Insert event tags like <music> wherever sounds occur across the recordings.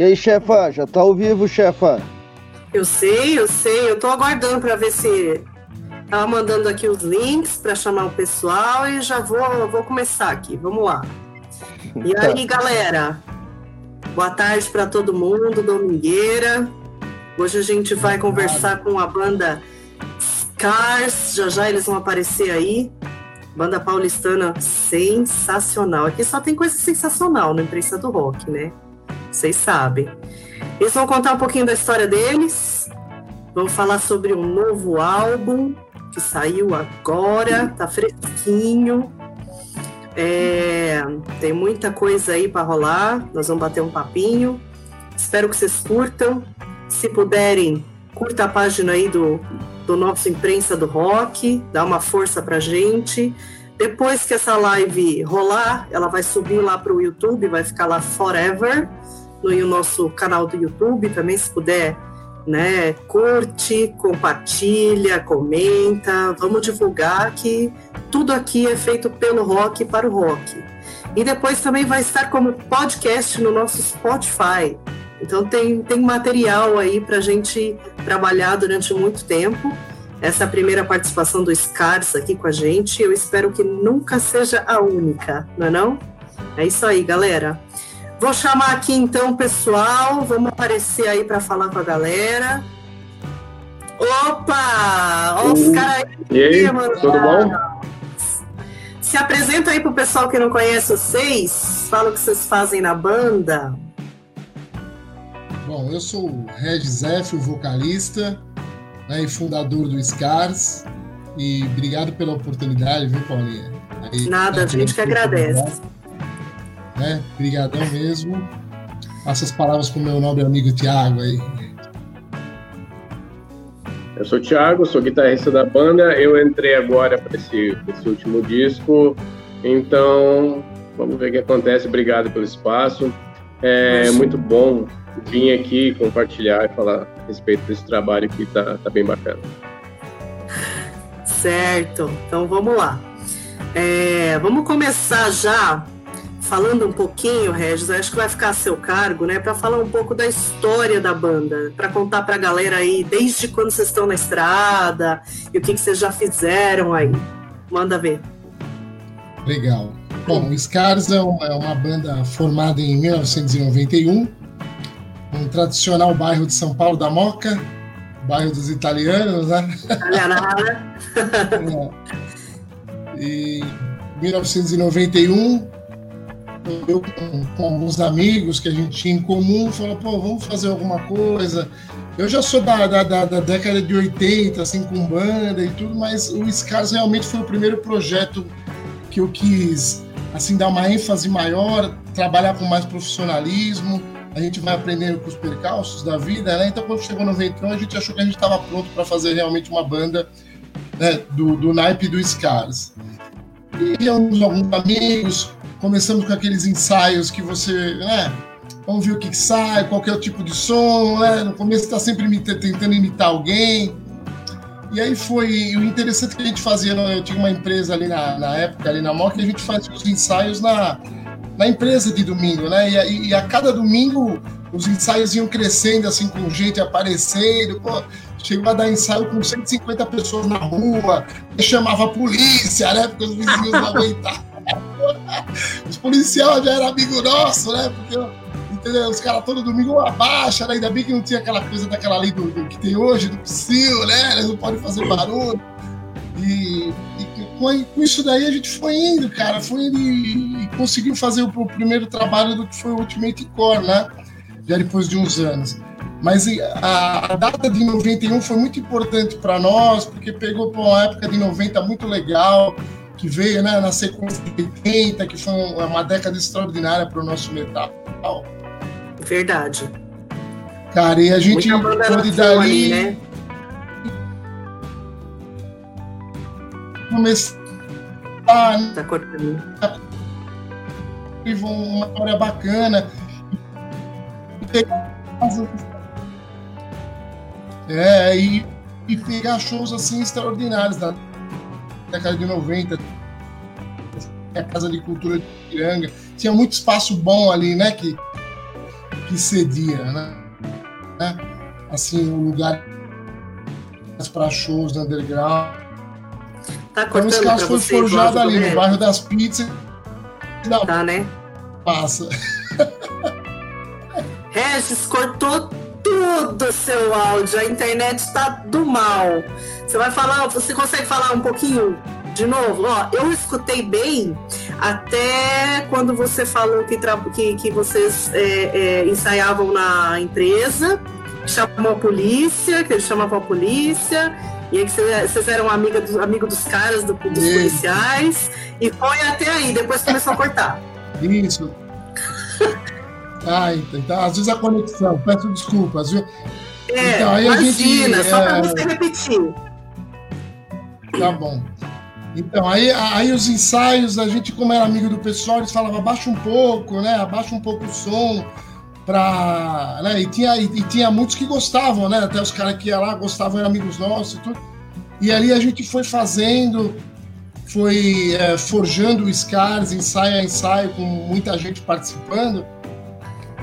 E aí, chefa, já tá ao vivo, chefa? Eu sei, eu sei. Eu tô aguardando para ver se tava mandando aqui os links para chamar o pessoal e já vou, vou começar aqui. Vamos lá. E tá. aí, galera? Boa tarde para todo mundo, domingueira. Hoje a gente vai conversar com a banda Scars. Já já eles vão aparecer aí. Banda paulistana sensacional. Aqui só tem coisa sensacional na imprensa do rock, né? Vocês sabem. Eles vão contar um pouquinho da história deles. Vão falar sobre um novo álbum que saiu agora, tá fresquinho. É, tem muita coisa aí para rolar. Nós vamos bater um papinho. Espero que vocês curtam. Se puderem, curta a página aí do, do nosso Imprensa do Rock, dá uma força pra gente. Depois que essa live rolar, ela vai subir lá para o YouTube, vai ficar lá forever no nosso canal do YouTube também, se puder, né? Curte, compartilha, comenta, vamos divulgar que tudo aqui é feito pelo rock para o rock. E depois também vai estar como podcast no nosso Spotify. Então tem, tem material aí para a gente trabalhar durante muito tempo. Essa primeira participação do Scars aqui com a gente. Eu espero que nunca seja a única, não é não? É isso aí, galera. Vou chamar aqui então o pessoal, vamos aparecer aí para falar com a galera. Opa! Olha os caras aí. E aí, mano. tudo bom? Se apresenta aí pro pessoal que não conhece vocês, fala o que vocês fazem na banda. Bom, eu sou o Regis F, o vocalista né, e fundador do Scars. E obrigado pela oportunidade, viu, Paulinha? Aí, Nada, a gente que agradece né? Obrigadão mesmo. Faça as palavras com o meu nobre amigo Tiago aí. Eu sou o Thiago, sou guitarrista da banda. Eu entrei agora para esse, esse, último disco. Então, vamos ver o que acontece. Obrigado pelo espaço. É muito bom vir aqui compartilhar e falar a respeito desse trabalho que tá, tá bem bacana. Certo, então vamos lá. É, vamos começar já falando um pouquinho, Regis, acho que vai ficar a seu cargo, né, para falar um pouco da história da banda, para contar para a galera aí desde quando vocês estão na estrada e o que, que vocês já fizeram aí. Manda ver. Legal. Bom, o Scars é uma, é uma banda formada em 1991, um tradicional bairro de São Paulo da Moca, bairro dos italianos, né? Italianada. <laughs> é. E 1991 eu com, com alguns amigos que a gente tinha em comum, falou, pô, vamos fazer alguma coisa. Eu já sou da, da, da, da década de 80, assim, com banda e tudo, mas o Scars realmente foi o primeiro projeto que eu quis, assim, dar uma ênfase maior, trabalhar com mais profissionalismo. A gente vai aprendendo com os percalços da vida, né? Então, quando chegou no 91, a gente achou que a gente estava pronto para fazer realmente uma banda né, do, do naipe do Scars. E alguns amigos, Começamos com aqueles ensaios que você, né? Vamos ver o que, que sai, qual que é o tipo de som, né? No começo está sempre tentando imitar alguém. E aí foi o interessante que a gente fazia, eu tinha uma empresa ali na, na época, ali na MOC, que a gente fazia os ensaios na, na empresa de domingo, né? E, e, a cada domingo os ensaios iam crescendo, assim, com gente aparecendo. Pô, chegou a dar ensaio com 150 pessoas na rua, chamava a polícia, né? Porque os vizinhos não <laughs> aguentavam. Os policiais já eram amigo nosso, né? Porque entendeu? os caras todo domingo abaixa, né? Ainda bem que não tinha aquela coisa daquela lei do, do que tem hoje, do psil, né? Eles não podem fazer barulho. E, e com, com, isso daí a gente foi indo, cara. Foi indo e, e conseguiu fazer o, o, primeiro trabalho do que foi o Ultimate Core, né? Já depois de uns anos. Mas a, a data de 91 foi muito importante para nós, porque pegou para uma época de 90 muito legal que veio né, na sequência de 80, que foi uma década extraordinária para o nosso metal. Verdade. Cara, e a gente pôde dali. Ali, né? Começar. Tá cortando. Uma história bacana. É, e, e pegar shows assim extraordinários. Né? Década de 90, a Casa de Cultura de Piranga, tinha muito espaço bom ali, né? Que, que cedia, né? né? Assim, o lugar para shows no underground. Tá então, esse caso foi forjado ali, no bairro das pizzas. Da tá, né? Passa. <laughs> Regis cortou tudo seu áudio, a internet está do mal. Você vai falar, você consegue falar um pouquinho de novo? Ó, eu escutei bem até quando você falou que, que, que vocês é, é, ensaiavam na empresa, chamou a polícia, que eles chamavam a polícia, e aí vocês eram amiga do, amigo dos caras, do, dos Isso. policiais, e foi até aí, depois começou a cortar. Isso. Ah, então, então, às vezes a conexão, peço desculpas, viu? É, então, aí imagina, a gente, só é... para você repetir. Tá bom. Então, aí, aí os ensaios, a gente, como era amigo do pessoal, eles falavam abaixa um pouco, né? Abaixa um pouco o som. Pra, né? e, tinha, e, e tinha muitos que gostavam, né? Até os caras que iam lá gostavam, eram amigos nossos e tudo. E ali a gente foi fazendo, foi é, forjando o Scars, ensaio a ensaio, com muita gente participando.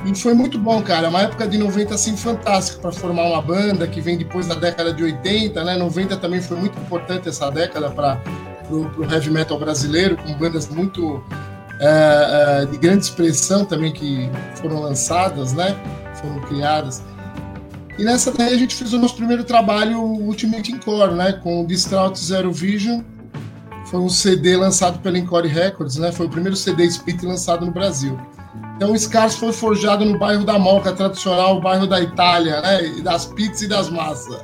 E foi muito bom, cara. Uma época de 90 assim fantástica para formar uma banda que vem depois da década de 80, né? 90 também foi muito importante essa década para o heavy metal brasileiro, com bandas muito é, é, de grande expressão também que foram lançadas, né? Foram criadas. E nessa daí a gente fez o nosso primeiro trabalho, Ultimate Encore, né? Com o Distraught Zero Vision. Foi um CD lançado pela Encore Records, né? Foi o primeiro CD split lançado no Brasil. Então o Scars foi forjado no bairro da Moca, tradicional, o bairro da Itália, né? E das pizzas e das massas.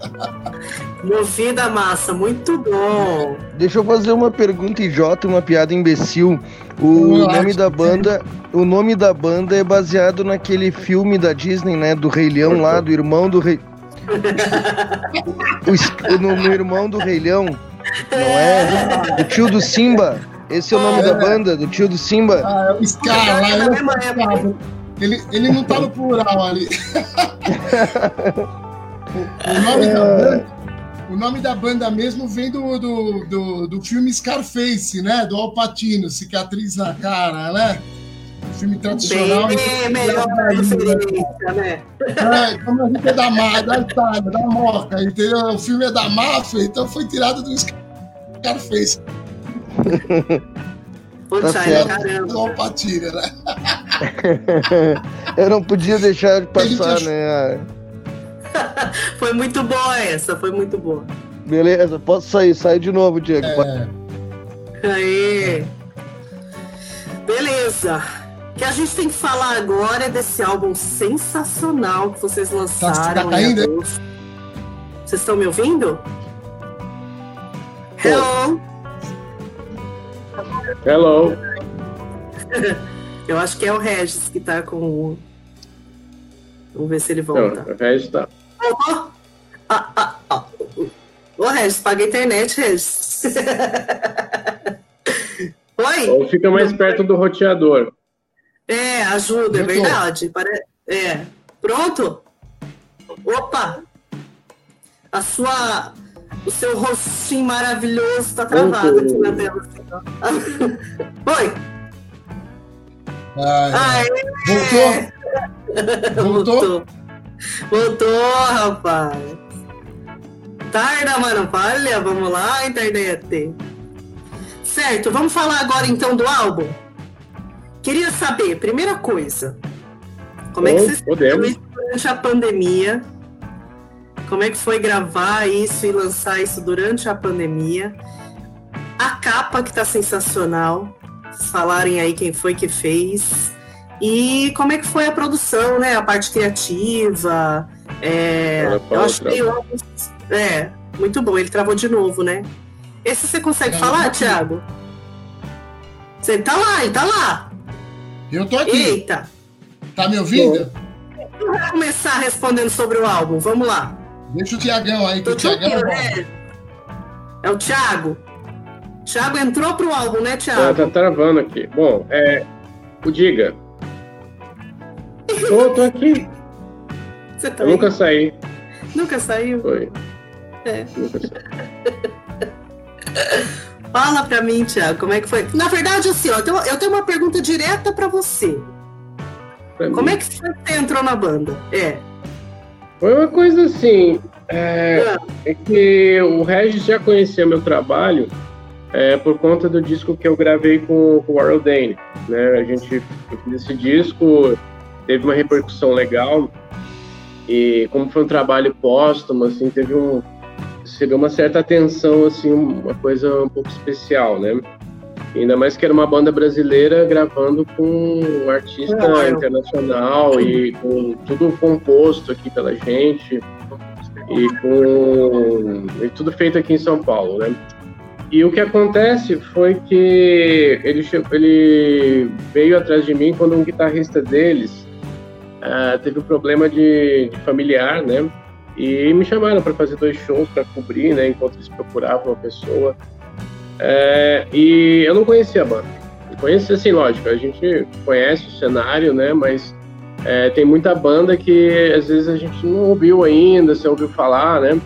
<laughs> Movida massa, muito bom. Deixa eu fazer uma pergunta idiota, uma piada imbecil. O nome da banda, o nome da banda é baseado naquele filme da Disney, né? Do Rei Leão lá, do irmão do Rei. <laughs> o, no, no irmão do Rei Leão, não é? O tio do Simba. Esse é o nome da banda, do tio do Simba? Ah, é o Scar lá, é ele, ele não tá no plural ali. <laughs> o, nome da banda, o nome da banda mesmo vem do, do, do, do filme Scarface, né? Do Alpatino, cicatriz na cara, né? filme tradicional. Bem, melhor referência, né? É, como a gente é da, da Itália, da Moca, entendeu? O filme é da máfia, então foi tirado do Scarface. <laughs> Putz, tá certo. caramba. Né? <laughs> Eu não podia deixar de passar, né? <laughs> foi muito boa essa, foi muito boa. Beleza, posso sair, sai de novo, Diego. É. Aí. Beleza. O que a gente tem que falar agora é desse álbum sensacional que vocês lançaram. Tá, tá ainda? Vocês estão me ouvindo? Hello? Hello. <laughs> Eu acho que é o Regis que tá com o. Vamos ver se ele volta. Não, o Regis tá. Oh, ah, ah, ah. Ô, Regis, paga a internet, Regis. <laughs> Oi? Ou fica mais perto do roteador. É, ajuda, é verdade. É. Pronto? Opa! A sua o seu rostinho maravilhoso tá travado aqui na tela. Assim, <laughs> Oi! Ai, Voltou? Voltou? Voltou? Voltou, rapaz! Tarda, mano, olha, vamos lá, internet. Certo, vamos falar agora então do álbum. Queria saber, primeira coisa, como é que vocês podemos. durante a pandemia? Como é que foi gravar isso e lançar isso durante a pandemia? A capa que tá sensacional. Falarem aí quem foi que fez. E como é que foi a produção, né? A parte criativa. É, eu achei é, muito bom. Ele travou de novo, né? Esse você consegue é, falar, Thiago? Você tá lá, ele tá lá. Eu tô aqui. Eita. Tá me ouvindo? Vamos começar respondendo sobre o álbum. Vamos lá. Deixa o Tiagão aí, que o Tiagão é É o Thiago. Thiago entrou pro álbum, né, Thiago? Ah, tá travando aqui. Bom, é. O Diga. tô, tô aqui. Você tá Eu nunca saí. Nunca saiu? Foi. É. Nunca saí. <laughs> Fala pra mim, Thiago, como é que foi? Na verdade, assim, ó, eu tenho, eu tenho uma pergunta direta pra você. pra Como mim. é que você entrou na banda? É. Foi uma coisa assim. É, ah. é que o Regis já conhecia meu trabalho é, por conta do disco que eu gravei com, com o Warren Dane. Né? A gente fez esse disco, teve uma repercussão legal e como foi um trabalho póstumo, assim, teve um recebeu uma certa atenção, assim, uma coisa um pouco especial, né? Ainda mais que era uma banda brasileira gravando com um artista é, internacional e com tudo composto aqui pela gente e com e tudo feito aqui em São Paulo, né? E o que acontece foi que ele, ele veio atrás de mim quando um guitarrista deles uh, teve um problema de, de, familiar, né? E me chamaram para fazer dois shows para cobrir, né? Enquanto eles procuravam uma pessoa. É, e eu não conhecia a banda. Conhecia, assim, lógico, a gente conhece o cenário, né? Mas é, tem muita banda que às vezes a gente não ouviu ainda, você ouviu falar, né?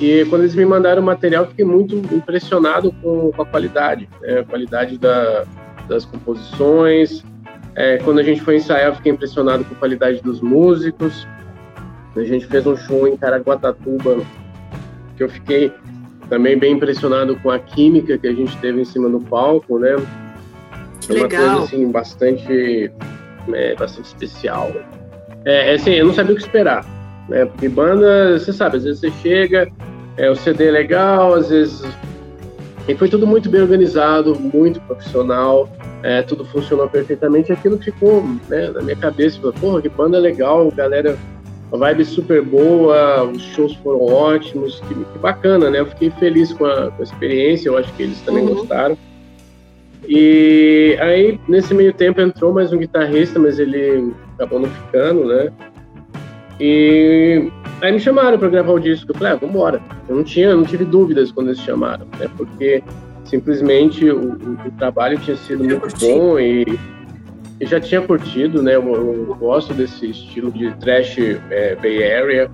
E quando eles me mandaram o material, fiquei muito impressionado com, com a qualidade, né? a qualidade da, das composições. É, quando a gente foi ensaiar, fiquei impressionado com a qualidade dos músicos. A gente fez um show em Caraguatatuba, que eu fiquei também bem impressionado com a química que a gente teve em cima do palco, né? Que é uma legal. coisa assim bastante, é, bastante especial. É, é, assim, eu não sabia o que esperar, né? Porque banda, você sabe, às vezes você chega, é, o CD é legal, às vezes e foi tudo muito bem organizado, muito profissional, é, tudo funcionou perfeitamente. Aquilo ficou né, na minha cabeça, porra, que banda legal, galera a vibe super boa, os shows foram ótimos, que, que bacana, né? Eu fiquei feliz com a, com a, experiência, eu acho que eles também uhum. gostaram. E aí, nesse meio tempo, entrou mais um guitarrista, mas ele acabou não ficando, né? E aí me chamaram para gravar o disco. Eu falei, ah, vambora. Eu não tinha, não tive dúvidas quando eles chamaram, né? Porque simplesmente o, o, o trabalho tinha sido muito bom e eu já tinha curtido, né? Eu, eu gosto desse estilo de trash é, Bay Area.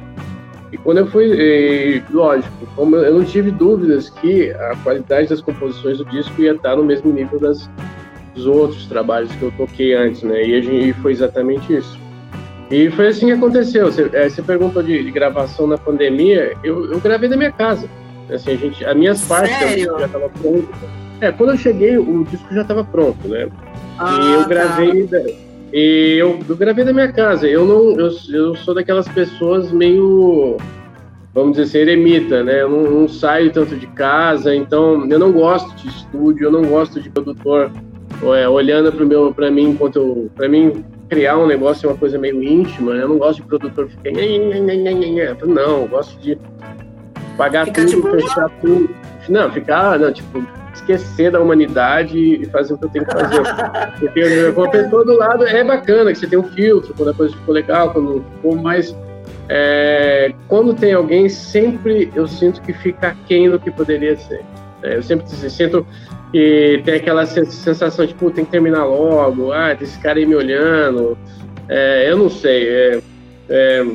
E quando eu fui, e, lógico, como eu não tive dúvidas que a qualidade das composições do disco ia estar no mesmo nível das, dos outros trabalhos que eu toquei antes, né? E, gente, e foi exatamente isso. E foi assim que aconteceu. Você, é, você perguntou de, de, gravação na pandemia, eu, eu, gravei da minha casa. Assim, a gente, as minhas partes já estava pronto. É, quando eu cheguei, o disco já estava pronto, né? Ah, e eu gravei. Tá. E eu, eu, gravei da minha casa. Eu não. Eu, eu sou daquelas pessoas meio. Vamos dizer assim, eremita, né? Eu não, não saio tanto de casa, então eu não gosto de estúdio, eu não gosto de produtor é, olhando para meu para mim enquanto eu. Para mim, criar um negócio é uma coisa meio íntima, né? Eu não gosto de produtor ficar. Não, eu gosto de pagar Fica tudo, fechar tudo. Não, ficar, não, tipo, esquecer da humanidade e fazer o que eu tenho que fazer. <laughs> Porque eu vou ver todo lado, é bacana que você tem um filtro, quando a coisa ficou legal, quando ficou mais. É, quando tem alguém, sempre eu sinto que fica aquém do que poderia ser. É, eu sempre sinto que tem aquela sensação de, pô, tem que terminar logo, ah, esse cara aí me olhando. É, eu não sei. É, é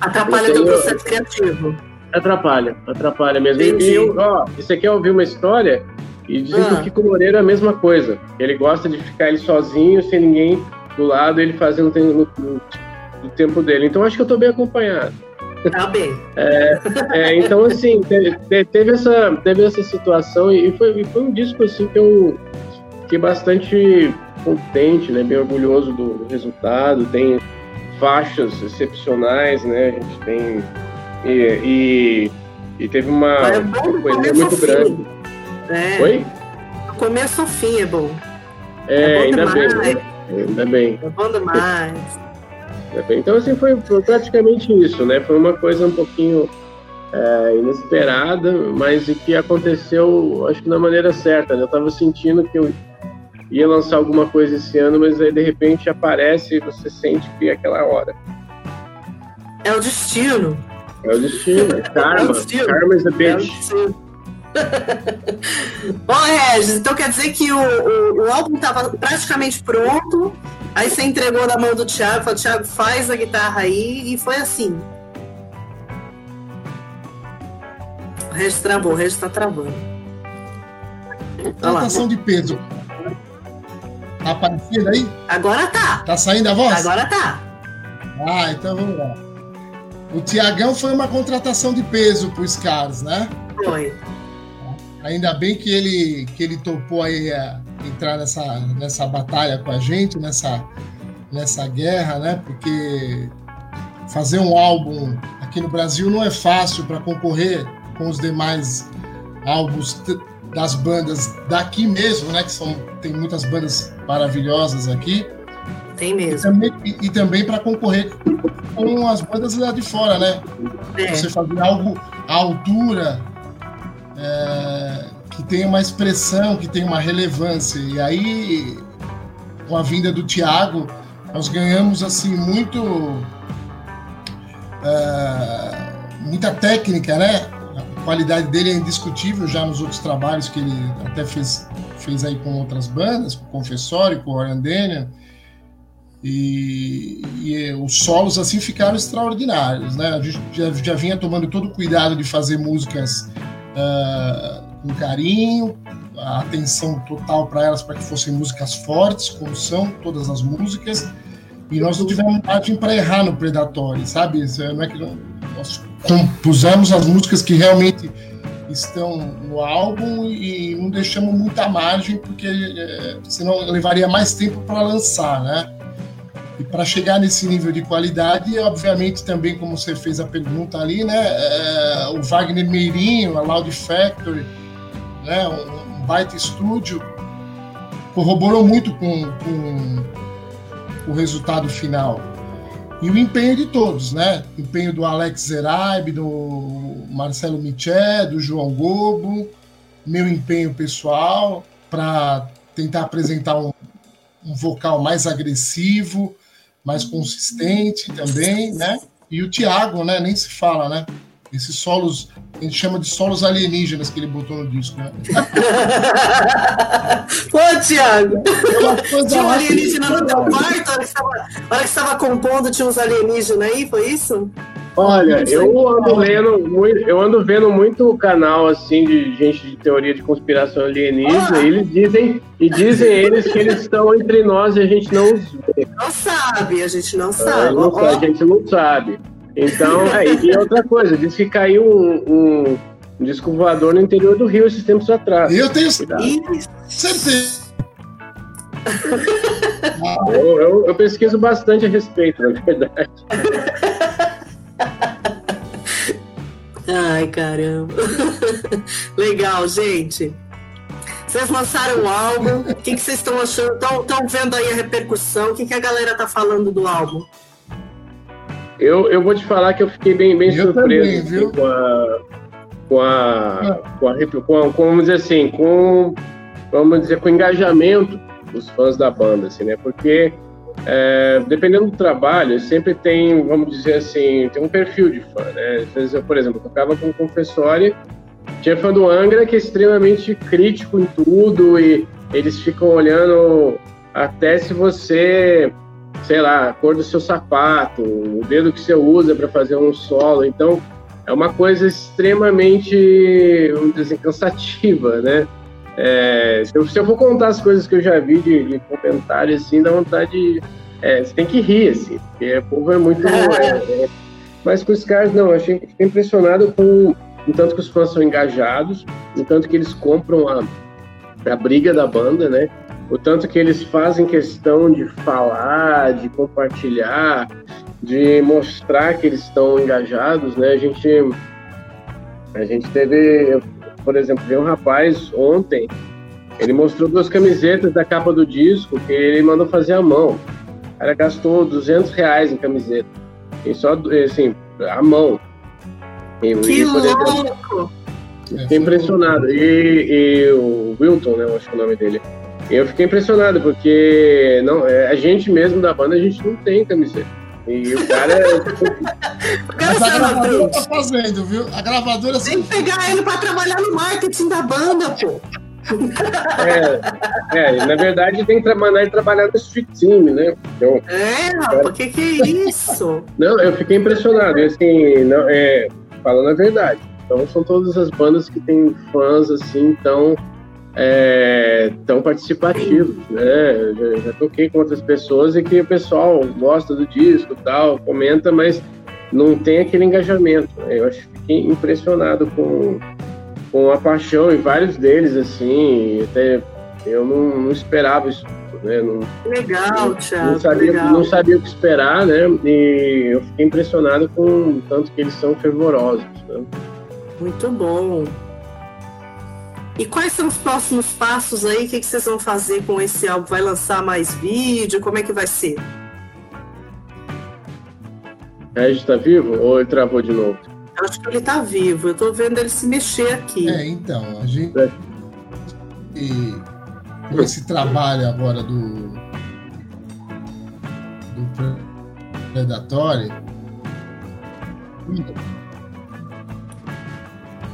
Atrapalha o processo criativo. Atrapalha, atrapalha mesmo. Entendi. E eu, ó, isso aqui é ouvir uma história e dizem ah. que o Kiko Loureiro é a mesma coisa. Ele gosta de ficar ele sozinho, sem ninguém do lado, ele fazendo no tempo dele. Então acho que eu estou bem acompanhado. Tá bem. <laughs> É, é, então, assim, teve, teve, essa, teve essa situação e foi, foi um disco assim, que eu fiquei bastante contente, né, bem orgulhoso do, do resultado. Tem faixas excepcionais, né? A gente tem. E, e, e teve uma, é uma coisa muito grande. É. Oi? Do começo ao fim é bom. É, é bom ainda demais. bem. Né? Ainda bem. É bom demais. Então, assim, foi, foi, praticamente isso, né? Foi uma coisa um pouquinho é, inesperada, mas que aconteceu, acho que da maneira certa, né? Eu tava sentindo que eu ia lançar alguma coisa esse ano, mas aí de repente aparece e você sente que é aquela hora. É o destino. É o destino, é karma. É. Karma is a bitch. É <laughs> Bom, Regis, então quer dizer que o, o, o álbum estava praticamente pronto, aí você entregou na mão do Thiago, falou, Thiago, faz a guitarra aí, e foi assim. O Regis travou, o Regis está travando. Anotação de peso. Tá aparecendo aí? Agora tá. Tá saindo a voz? Agora tá. Ah, então vamos lá. O Tiagão foi uma contratação de peso pro Scars, né? Foi. Ainda bem que ele, que ele topou aí a entrar nessa, nessa batalha com a gente, nessa, nessa guerra, né? Porque fazer um álbum aqui no Brasil não é fácil para concorrer com os demais álbuns das bandas daqui mesmo, né? Que são, tem muitas bandas maravilhosas aqui. Tem mesmo. E também, e, e também para concorrer com as bandas lá de fora, né? É. Você fazer algo à altura, é, que tenha uma expressão, que tenha uma relevância. E aí, com a vinda do Tiago, nós ganhamos assim muito. É, muita técnica, né? qualidade dele é indiscutível já nos outros trabalhos que ele até fez, fez aí com outras bandas, com o Confessório, com o Orandênia. E, e, os solos assim ficaram extraordinários, né? A gente já, já vinha tomando todo o cuidado de fazer músicas uh, com carinho, a atenção total para elas para que fossem músicas fortes, como são todas as músicas. E nós não tivemos margem para errar no Predatório, sabe? Não é que nós compusemos as músicas que realmente estão no álbum e não deixamos muita margem porque é, senão levaria mais tempo para lançar, né? E para chegar nesse nível de qualidade, obviamente também como você fez a pergunta ali, né? É, o Wagner Meirinho, a Loud Factory, né? Um, um baita estúdio corroborou muito com, com o resultado final. E o empenho de todos, né? O empenho do Alex Zeraib, do Marcelo Michet, do João Gobo, meu empenho pessoal para tentar apresentar um, um, vocal mais agressivo, mais consistente também, né? E o Thiago, né? Nem se fala, né? Esses solos, a gente chama de solos alienígenas que ele botou no disco, né? <laughs> Pô, Thiago! Tinha um alienígena no teu quarto, hora que você estava compondo, tinha uns alienígenas aí, foi isso? Olha, eu ando lendo muito, eu ando vendo muito canal assim de gente de teoria de conspiração alienígena, ah. e eles dizem e dizem eles que eles estão entre nós e a gente não os vê. Não sabe, a gente não sabe. Não, a gente não sabe. Então, <laughs> é, e outra coisa, diz que caiu um, um, disco voador no interior do Rio esses tempos atrás. Eu tenho certeza. <laughs> eu, eu, eu, pesquiso bastante a respeito, na verdade. <laughs> <laughs> Ai, caramba. <laughs> Legal, gente. Vocês lançaram o álbum. O que, que vocês estão achando? Estão vendo aí a repercussão? O que, que a galera tá falando do álbum? Eu, eu vou te falar que eu fiquei bem, bem surpreso também, assim, com, a, com, a, com, a, com a, com, vamos dizer assim, com, vamos dizer, com o engajamento dos fãs da banda, assim, né? Porque é, dependendo do trabalho, sempre tem, vamos dizer assim, tem um perfil de fã, né? Às vezes eu, por exemplo, tocava com o Confessório, tinha fã do Angra que é extremamente crítico em tudo e eles ficam olhando até se você sei lá, a cor do seu sapato, o dedo que você usa para fazer um solo. Então, é uma coisa extremamente, vamos dizer assim, cansativa, né? É, se, eu, se, eu, for contar as coisas que eu já vi de, de comentários, assim, dá vontade de... É, você tem que rir, assim, porque o povo é muito... <laughs> É, é, mas com os caras, não, eu achei, fiquei impressionado com o tanto que os fãs são engajados, o tanto que eles compram a, a briga da banda, né? o tanto que eles fazem questão de falar, de compartilhar, de mostrar que eles estão engajados, né? A gente, a gente teve, por exemplo, veio um rapaz ontem, ele mostrou duas camisetas da capa do disco que ele mandou fazer à mão. O cara gastou 200 reais em camiseta. E só, assim, à mão. E, que e, louco! Fiquei impressionado. E, e o Wilton, né? Eu acho que é o nome dele eu fiquei impressionado, porque não, é, a gente mesmo da banda, a gente não tem camiseta. E o cara. É, <laughs> Mas a gravadora tá fazendo, viu? A gravadora. Tem que pegar ele pra trabalhar no marketing da banda, pô. É, é, na verdade tem que mandar ele trabalhar no street team, né? Então, é, rapaz, o que, que é isso? Não, eu fiquei impressionado, assim, não, é, falando a verdade. Então são todas as bandas que têm fãs assim tão é, tão participativos, né? Já, já, toquei com outras pessoas e que o pessoal gosta do disco, tal, comenta, mas não tem aquele engajamento. Né? Eu acho que fiquei impressionado com, com a paixão e vários deles, assim, até eu não, não esperava isso. Né? Não, legal, Thiago. Não sabia, legal. não sabia o que esperar, né? E eu fiquei impressionado com o tanto que eles são fervorosos. Né? Muito bom. E quais são os próximos passos aí? O que, que vocês vão fazer com esse álbum? Vai lançar mais vídeo? Como é que vai ser? Regis tá vivo ou ele travou de novo? Eu acho que ele tá vivo. Eu tô vendo ele se mexer aqui. É, então, a gente. É. E com esse trabalho agora do. do Predatory.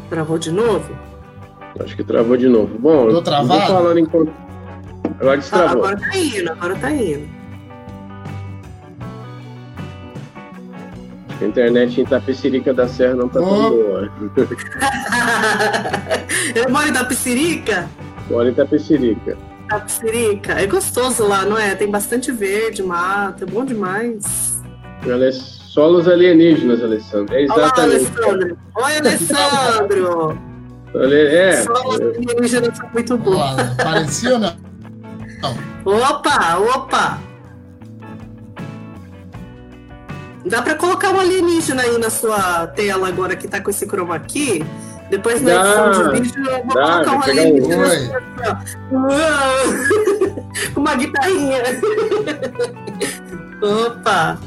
Travou de novo? Acho que travou de novo. Bom, Tô travado? eu tô falando enquanto. Agora Ah, destravou. agora tá indo, agora tá indo. A internet em Tapecirica da Serra não tá tão Oh. boa. <laughs> Ele mora em Tapicirica? Mora em Tapecirica. Tapicirica. É gostoso lá, não é? Tem bastante verde, mata, é bom demais. Ela é solos alienígenas, Alessandro. É Olá, exatamente. Alessandro. Oi, Alessandro. Ale- É, Só os alienígenas são muito. Olha, parecia ou não? Opa, opa! Dá pra colocar um alienígena aí na sua tela agora que tá com esse chroma aqui? Depois na edição de vídeo eu vou dá, colocar um alienígena. um- Uau! <laughs> Com uma guitarrinha. <laughs> Opa!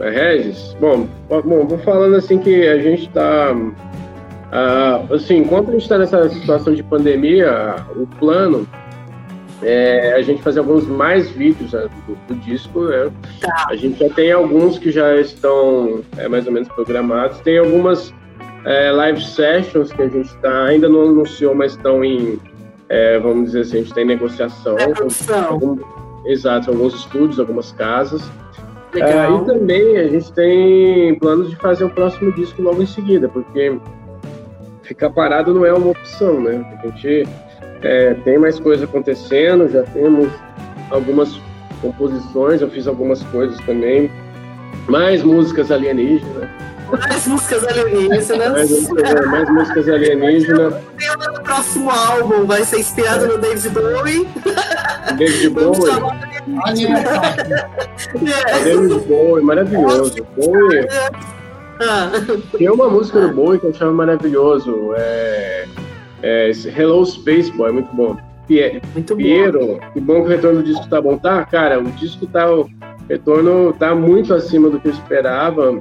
Regis, bom, bom, vou falando assim que a gente está, assim, enquanto a gente está nessa situação de pandemia, o plano é a gente fazer alguns mais vídeos né, do, do disco, né? Tá. A gente já tem alguns que já estão é, mais ou menos programados, tem algumas é, live sessions que a gente tá, ainda não anunciou, mas estão em, é, vamos dizer assim, a gente está em negociação. É algum- exato, alguns estúdios, algumas casas. É, Legal. e também a gente tem planos de fazer o próximo disco logo em seguida, porque ficar parado não é uma opção, né? A gente é, tem mais coisa acontecendo, já temos algumas composições, eu fiz algumas coisas também, mais músicas alienígenas, Mais músicas alienígenas. mais, é, mais músicas alienígenas, <laughs> O próximo álbum vai ser inspirado no David Bowie. David Vamos Bowie. É. David Bowie, maravilhoso. Bowie, Ah, Tem uma música do Bowie que eu chamo maravilhoso. É, é Hello Space Boy, muito bom. Pie- muito bom. Piero, que bom que o retorno do disco tá bom. Tá, cara, o disco tá. O retorno tá muito acima do que eu esperava.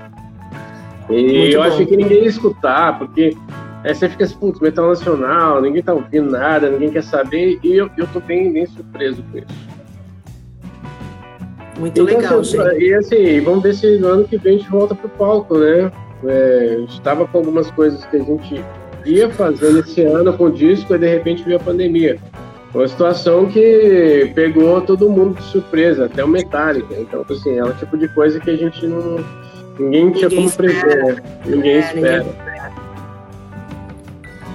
E Muito eu bom. achei que ninguém ia escutar, porque aí você fica assim, putz, metal nacional, ninguém tá ouvindo nada, ninguém quer saber, e eu, eu tô bem, bem surpreso com isso. Muito Então, legal, assim, gente. E assim, vamos ver se no ano que vem a gente volta pro palco, né? É, a gente tava com algumas coisas que a gente ia fazer nesse ano com o disco e de repente veio a pandemia. Uma situação que pegou todo mundo de surpresa, até o Metallica. Então, assim, é o tipo de coisa que a gente não. Ninguém tinha Ninguém como espera. prever. né? Ninguém É, espera. ninguém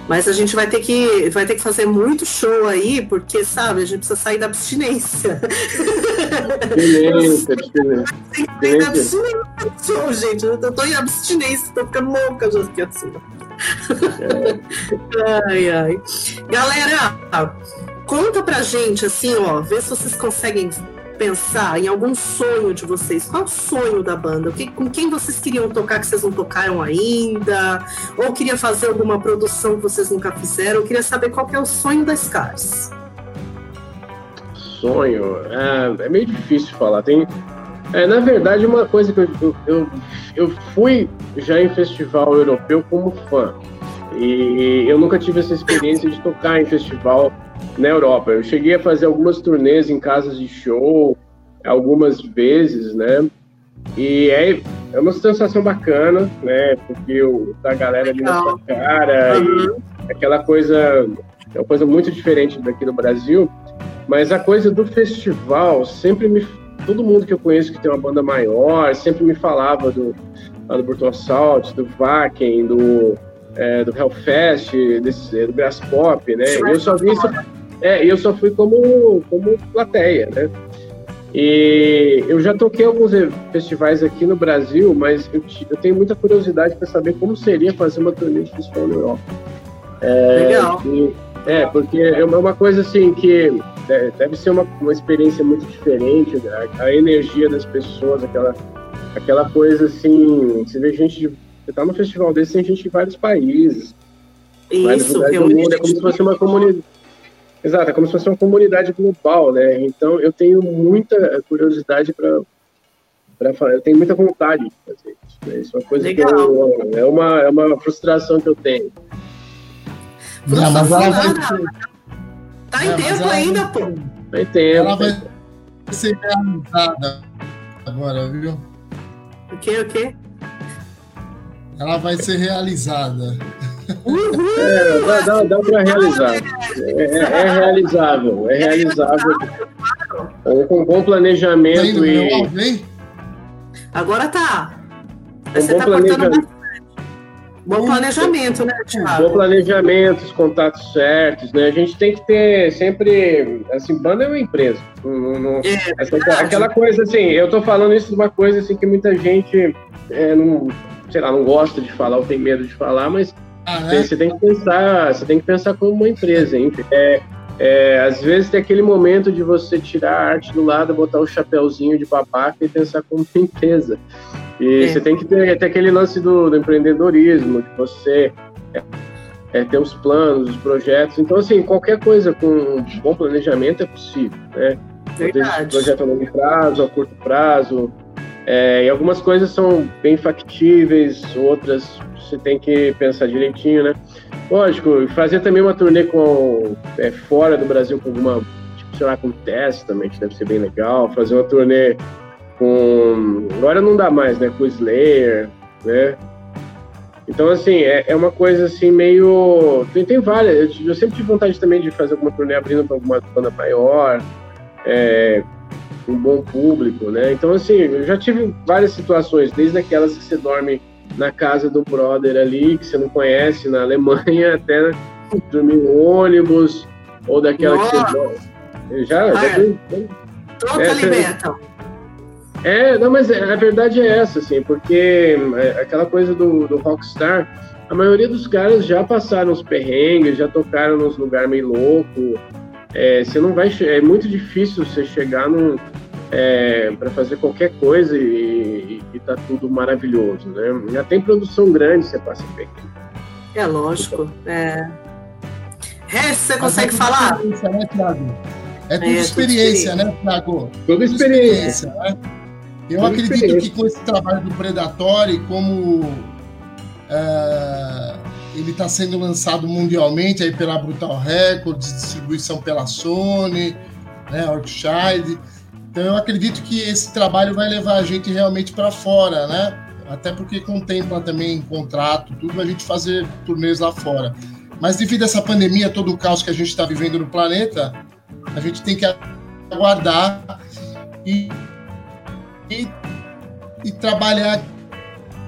Mas a gente vai ter que vai ter que fazer muito show aí, porque sabe, a gente precisa sair da abstinência. Abstinência, <laughs> abstinência. Gente. Eu tô em abstinência, tô ficando louca já aqui assim. Ai, ai. Galera, conta pra gente assim, ó, vê se vocês conseguem pensar em algum sonho de vocês. Qual o sonho da banda? Com quem vocês queriam tocar que vocês não tocaram ainda? Ou queria fazer alguma produção que vocês nunca fizeram? Eu queria saber qual que é o sonho da Scars. sonho é, é meio difícil falar. Tem, é, na verdade, uma coisa que eu, eu, eu fui já em festival europeu como fã. E eu nunca tive essa experiência de tocar em festival na Europa. Eu cheguei a fazer algumas turnês em casas de show, algumas vezes, né? E é, é uma sensação bacana, né? Porque o, a galera ali na sua cara Uhum. e aquela coisa, é uma coisa muito diferente daqui do Brasil. Mas a coisa do festival sempre me. Todo mundo que eu conheço que tem uma banda maior sempre me falava do, do Brutal Assault, do Vaken, do é, do Hellfest, desse, do Grass Pop, né? Eu só vi isso, é, eu só fui como, como plateia, né? E eu já toquei alguns festivais aqui no Brasil, mas eu, eu tenho muita curiosidade para saber como seria fazer uma turnê de festival na Europa. É, Legal. E, é, porque é uma coisa assim que é, deve ser uma, uma experiência muito diferente, né? a, a energia das pessoas, aquela, aquela coisa assim, você vê gente de, você tá no festival desse, tem gente de vários países. Isso, é, mundo, é como se fosse uma comunidade. Exato, é como se fosse uma comunidade global, né? Então eu tenho muita curiosidade para para falar, eu tenho muita vontade de fazer isso. Né? Isso é uma coisa Legal. que eu, é uma é uma frustração que eu tenho. Não, mas ela vai Tá em é, tempo ainda, pô. Tá em tempo. Ela vai ser realizada agora, viu? O quê, o quê? Ela vai ser realizada. É, dá, dá, dá para realizar. É, é, é, realizável, é realizável. Com bom planejamento e. Agora tá. Você bom tá planejamento. Bom planejamento, né, Thiago? Bom planejamento, os contatos certos, né? A gente tem que ter sempre. Assim, banda é uma empresa. Não, não, é, essa, aquela coisa assim, eu tô falando isso de uma coisa assim que muita gente é, não, sei lá, não gosta de falar ou tem medo de falar, mas ah, né? você tem que pensar, você tem que pensar como uma empresa, hein? É, é, às vezes tem aquele momento de você tirar a arte do lado, botar o chapéuzinho de babaca e pensar como uma empresa. E é. você tem que ter, ter aquele lance do, do, empreendedorismo, de você é, é, ter os planos, os projetos. Então, assim, qualquer coisa com um bom planejamento é possível, né? Verdade. Projeto a longo prazo, a curto prazo. É, e algumas coisas são bem factíveis, outras você tem que pensar direitinho, né? Lógico, fazer também uma turnê com é, fora do Brasil com alguma, tipo, sei lá, com Testament, deve ser bem legal. Fazer uma turnê com. Agora não dá mais, né? Com Slayer, né? Então, assim, é, é uma coisa assim meio. Tem, tem várias. Eu, eu, sempre tive vontade também de fazer alguma turnê abrindo para alguma banda maior, é, um bom público, né? Então, assim, eu já tive várias situações, desde aquelas que você dorme na casa do brother ali, que você não conhece, na Alemanha, <laughs> até dormir no ônibus, ou daquela Nossa. que você. Já, já tem, tem, Toda essa, liberta. É, não, mas a verdade é essa, assim, porque é, aquela coisa do, do rockstar, a maioria dos caras já passaram os perrengues, já tocaram nos lugares meio louco. É, você não vai, é muito difícil você chegar num, é, para fazer qualquer coisa e, e, e tá tudo maravilhoso, né? Já tem produção grande, você passa perrengue. É lógico. É. Regis, você consegue falar? Né, é tudo é, experiência, né, Thiago? Tudo experiência. né? Eu tudo acredito que com esse trabalho do Predatori, como é, ele está sendo lançado mundialmente aí pela Brutal Records, distribuição pela Sony, né, Orkshire. Então eu acredito que esse trabalho vai levar a gente realmente para fora, né? Até porque contempla também contrato, tudo a gente fazer turnês lá fora. Mas devido a essa pandemia, todo o caos que a gente está vivendo no planeta, a gente tem que aguardar e, e, e trabalhar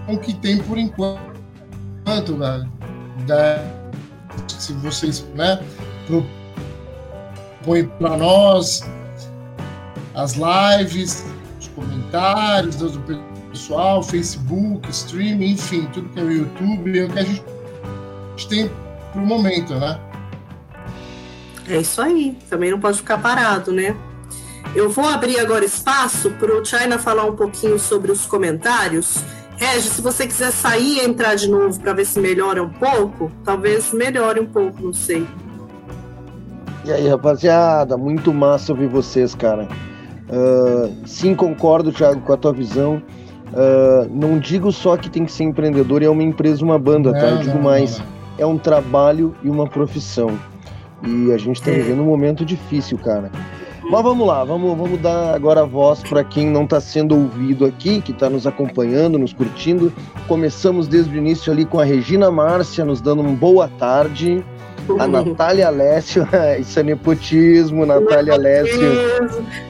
com o que tem por enquanto, né? Da, se vocês né, propõem para nós as lives, os comentários do pessoal, Facebook, streaming, enfim, tudo que é o YouTube, é o que a gente tem pro momento, né? É isso aí, também não pode ficar parado, né? Eu vou abrir agora espaço para o China falar um pouquinho sobre os comentários. Regis, se você quiser sair e entrar de novo para ver se melhora um pouco, talvez melhore um pouco, não sei. E aí, rapaziada, muito massa ouvir vocês, cara. Uh, sim, concordo, Thiago, com a tua visão. Uh, não digo só que tem que ser empreendedor e é uma empresa, uma banda, tá? Eu digo não, mais, não, é um trabalho e uma profissão. E a gente está vivendo um momento difícil, cara. Mas vamos lá, vamos, vamos dar agora a voz para quem não está sendo ouvido aqui, que está nos acompanhando, nos curtindo. Começamos desde o início ali com a Regina Márcia, nos dando uma boa tarde. A Natália Alessio, <laughs> isso é nepotismo, Natália Alessio.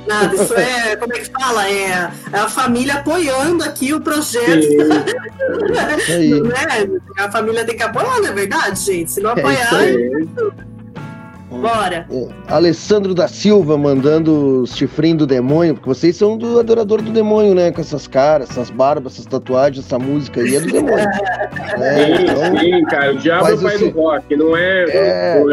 Nada, isso é, como é que fala? É, é a família apoiando aqui o projeto. <laughs> Isso aí. Né? A família tem que apoiar, não é verdade, gente? Se não apoiar, É isso bora. É, Alessandro da Silva mandando os chifrinhos do demônio, porque vocês são do adorador do demônio, né? Com essas caras, essas barbas, essas tatuagens, essa música aí é do demônio. <laughs> É, Sim, então, sim, cara. O diabo é o pai do rock, não é. É. Não,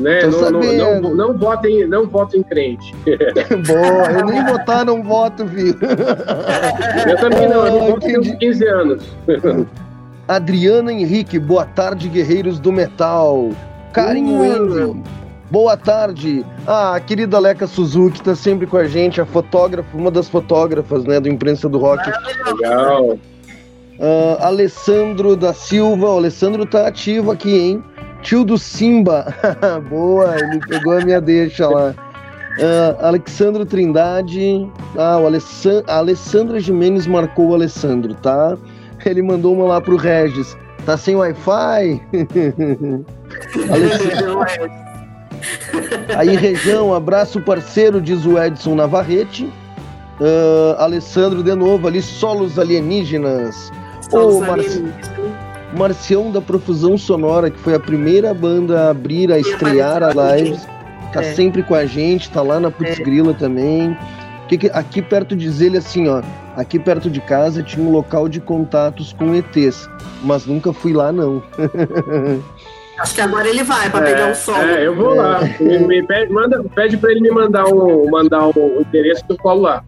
né? Não, não, sabendo. não, não, votem, não votem em crente. <laughs> boa, eu nem votar, não voto, viu? Eu também não, eu não Ah, voto tem uns entendi. 15 anos. Adriana Henrique, boa tarde, guerreiros do metal. Karen Uh. Boa tarde. Ah, a querida Leca Suzuki tá sempre com a gente, a fotógrafa, uma das fotógrafas, né, do Imprensa do Rock. Legal. Ah, Alessandro da Silva, o Alessandro tá ativo aqui, hein? Tio do Simba, <laughs> boa, ele pegou a minha deixa lá. Ah, Alexandro Trindade, ah, o Alessan a Alessandra Jimenez marcou o Alessandro, tá? Ele mandou uma lá pro Regis. Tá sem Wi-Fi? <laughs> Alessandro- Aí, região, abraço parceiro, diz o Edson Navarrete. Ah, Alessandro de novo ali, solos alienígenas. Ô, Marci- Marcião da Profusão Sonora, que foi a primeira banda a abrir, a estrear a live. Tá É. sempre com a gente, tá lá na Putz Grila também. Aqui perto diz ele assim, ó. Aqui perto de casa tinha um local de contatos com ETs, mas nunca fui lá, não. <laughs> Acho que agora ele vai para pegar o sol. É, eu vou lá. Me, me pede, manda, pede pra ele me mandar o, mandar o, endereço que eu colo lá.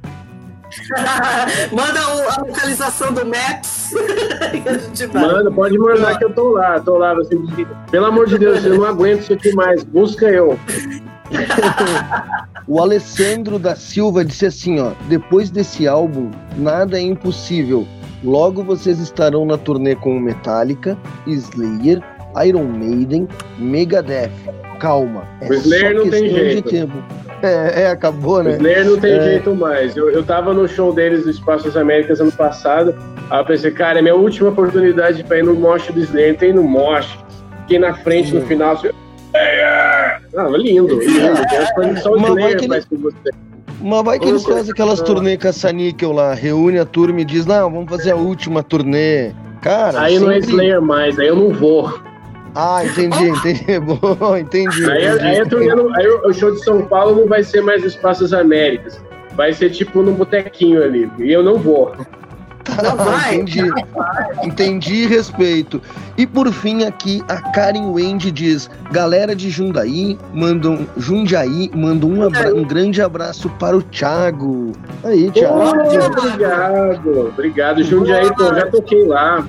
<laughs> Manda o- a localização do Maps. <laughs> Manda, pode mandar que eu tô lá, tô lá. Você, pelo amor de Deus, eu não aguento isso aqui mais. Busca eu. <laughs> O Alessandro da Silva disse assim, ó, depois desse álbum, nada é impossível. Logo vocês estarão na turnê com o Metallica, Slayer, Iron Maiden, Megadeth. Calma, é O Slayer não tem jeito. de tempo. É, é, acabou, O né? Slayer não tem É. jeito mais. Eu, eu tava no show deles do Espaço das Américas ano passado. Aí eu pensei, cara, é minha última oportunidade pra ir no mosh do Slayer. Entrei no mosh, fiquei na frente no final. Assim, ah, lindo, lindo. <laughs> Só o Slayer faz com você. Mas vai que eles fazem aquelas turnê caça-níquel lá, reúne a turma e diz, não, vamos fazer a última turnê. Cara, Aí não é sempre- Slayer mais, aí eu não vou. Ah, entendi, entendi. <laughs> Bom, entendi. Aí, entendi. aí, turnê não- aí o o show de São Paulo não vai ser mais no Espaço das Américas. Vai ser tipo num botequinho ali. E eu não vou. Não vai? Entendi. Entendi e respeito. E por fim aqui, a Karen Wendy diz: galera de Jundaí, mandam. Jundiaí, manda um, abra- um grande abraço para o Thiago. Aí, Thiago. Oh, obrigado, obrigado. Jundiaí, pô, já toquei lá.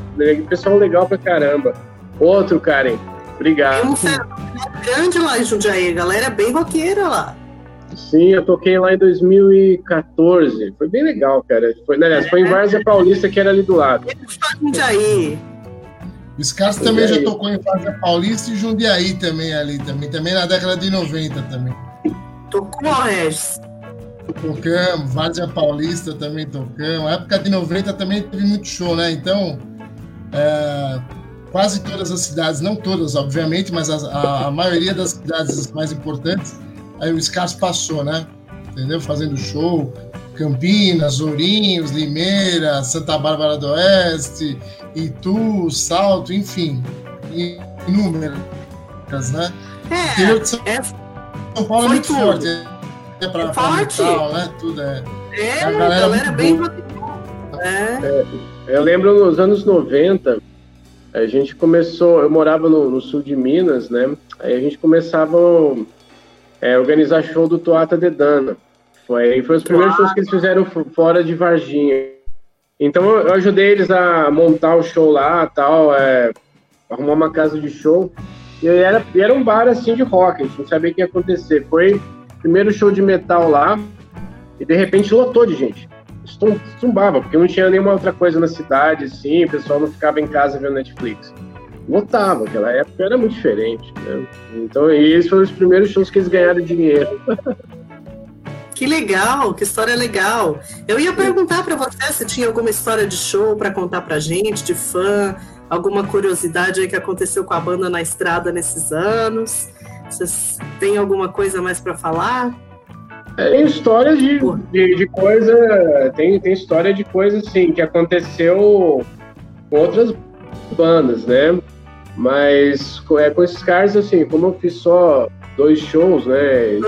Pessoal legal pra caramba. Outro, Karen. Obrigado. Tem um cenário grande lá em Jundiaí, a galera é bem roqueira lá. Sim, eu toquei lá em 2014. Foi bem legal, cara. Foi, aliás, foi em Várzea Paulista, que era ali do lado. Jundiaí. O Scarso também já tocou em Várzea Paulista e Jundiaí também ali, também, também na década de 90 também. Tocou, Regis. Tocamos, Várzea Paulista também tocamos. A época de 90 também teve muito show, né? Então, é, quase todas as cidades, não todas, obviamente, mas as- a, a maioria das cidades mais importantes, aí o Scarso passou, né? Entendeu? Fazendo show. Campinas, Ourinhos, Limeira, Santa Bárbara do Oeste, Itu, Salto, enfim. e- Inúmeras, né? É, de São é, São Paulo é muito tudo. forte. É pra, pra Forte. metal, né? Tudo é. é, A a galera galera, muito bem roqueira. É. Eu lembro nos anos 90, a gente começou, eu morava no, no sul de Minas, né? Aí a gente começava é, a organizar show do Toata de Dana. Foi, foi os primeiros shows que eles fizeram fora de Varginha. Então eu, ajudei eles a montar o show lá, tal, é, arrumar uma casa de show. E era, era um bar assim de rock, a gente não sabia o que ia acontecer. Foi o primeiro show de metal lá, e de repente lotou de gente estumbava, porque não tinha nenhuma outra coisa na cidade, assim, o pessoal não ficava em casa vendo Netflix. Lotava, aquela época era muito diferente, né? Então, e esses foram os primeiros shows que eles ganharam dinheiro. <laughs> Que legal, que história legal. Eu ia perguntar para você se tinha alguma história de show para contar pra gente, de fã, alguma curiosidade aí que aconteceu com a banda na estrada nesses anos? Vocês têm alguma coisa mais para falar? Tem histórias de, de, de, coisa. Tem, tem história de coisa assim que aconteceu com outras bandas, né? Mas é, com esses caras, assim, como eu fiz só dois shows, né?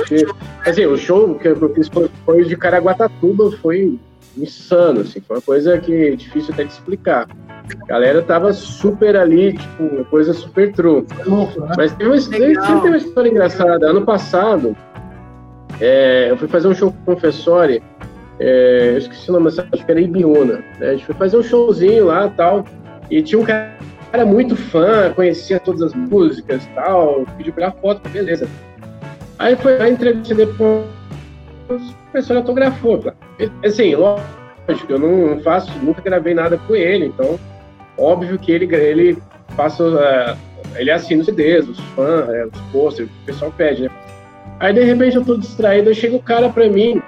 assim, o show que eu fiz foi, foi de Caraguatatuba, foi insano, assim, foi uma coisa que é difícil até de explicar. A galera tava super ali, tipo, coisa super true. Mas tem uma, sempre tem uma história engraçada. Ano passado, é, eu fui fazer um show com o Confessori, é, eu esqueci o nome, acho que era Ibiúna. Né? A gente foi fazer um showzinho lá tal, e tinha um cara muito fã, conhecia todas as músicas tal, pediu pra foto, beleza. Aí foi entrevista depois, o professor autografou. Assim, lógico, eu não faço, nunca gravei nada com ele, então, óbvio que ele, ele passa, uh, ele assina os CDs, os fãs, uh, os posters, o pessoal pede, né? Aí, de repente, eu tô distraído, aí chega o cara pra mim,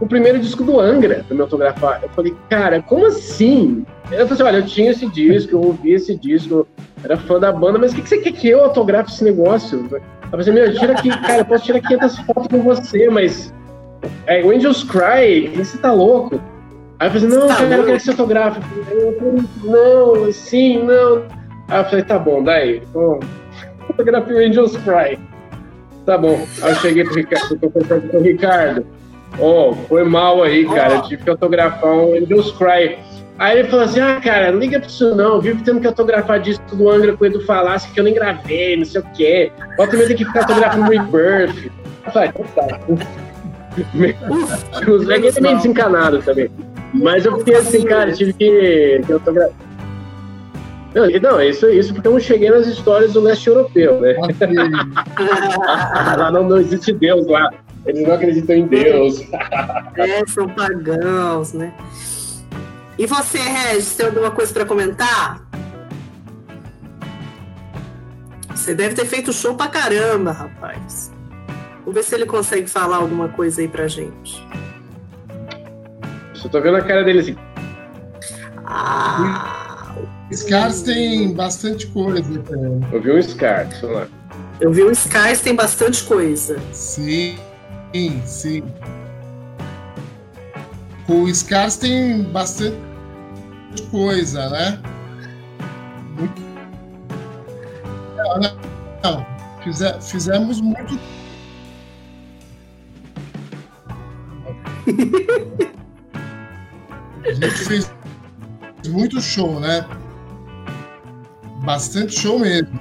o primeiro disco do Angra, pra me autografar. Eu falei, cara, como assim? Eu falei assim, olha, eu tinha esse disco, eu ouvi esse disco, era fã da banda, mas o que, que você quer que eu autografe esse negócio? Eu falei assim, meu, tira aqui, cara, eu posso tirar 500 fotos com você, mas é, o Angels Cry, você tá louco? Aí eu falei assim, não, tá cara, eu quero que você autografe. Eu falei, não, sim, não. Aí eu falei, tá bom, daí. Então, <laughs> fotografei o Angels Cry. Tá bom. Aí eu cheguei pro Ricardo, tô conversando com o Ricardo. Ó, oh, foi mal aí, cara. Eu tive que autografar um Angels Cry. Aí ele falou assim: ah, cara, não liga pra isso não, vivo tendo que autografar disso do Angra com o Edu Falasse que eu nem gravei, não sei o quê. Bota medo que ficar autografando Rebirth. Eu falei, então tá. Ele é meio desencanado também. Mas eu fiquei assim, cara, tive que, que autografar. Não, não, isso, isso porque eu não cheguei nas histórias do leste europeu, né? <laughs> lá não, não existe Deus lá. Eles não acreditam em Deus. é, são pagãos, né? E você, Regis, tem alguma coisa para comentar? Você deve ter feito show pra caramba, rapaz. Vamos ver se ele consegue falar alguma coisa aí pra gente. Só tô vendo a cara dele assim. Ah, Scars tem bastante coisa. Eu vi um Scars, vamos lá. Eu vi um Scars tem bastante coisa. Sim, sim. O Scars tem bastante coisa, né? Muito... Não, não, não. Fize, fizemos muito. <laughs> A gente fez muito show, né? Bastante show mesmo.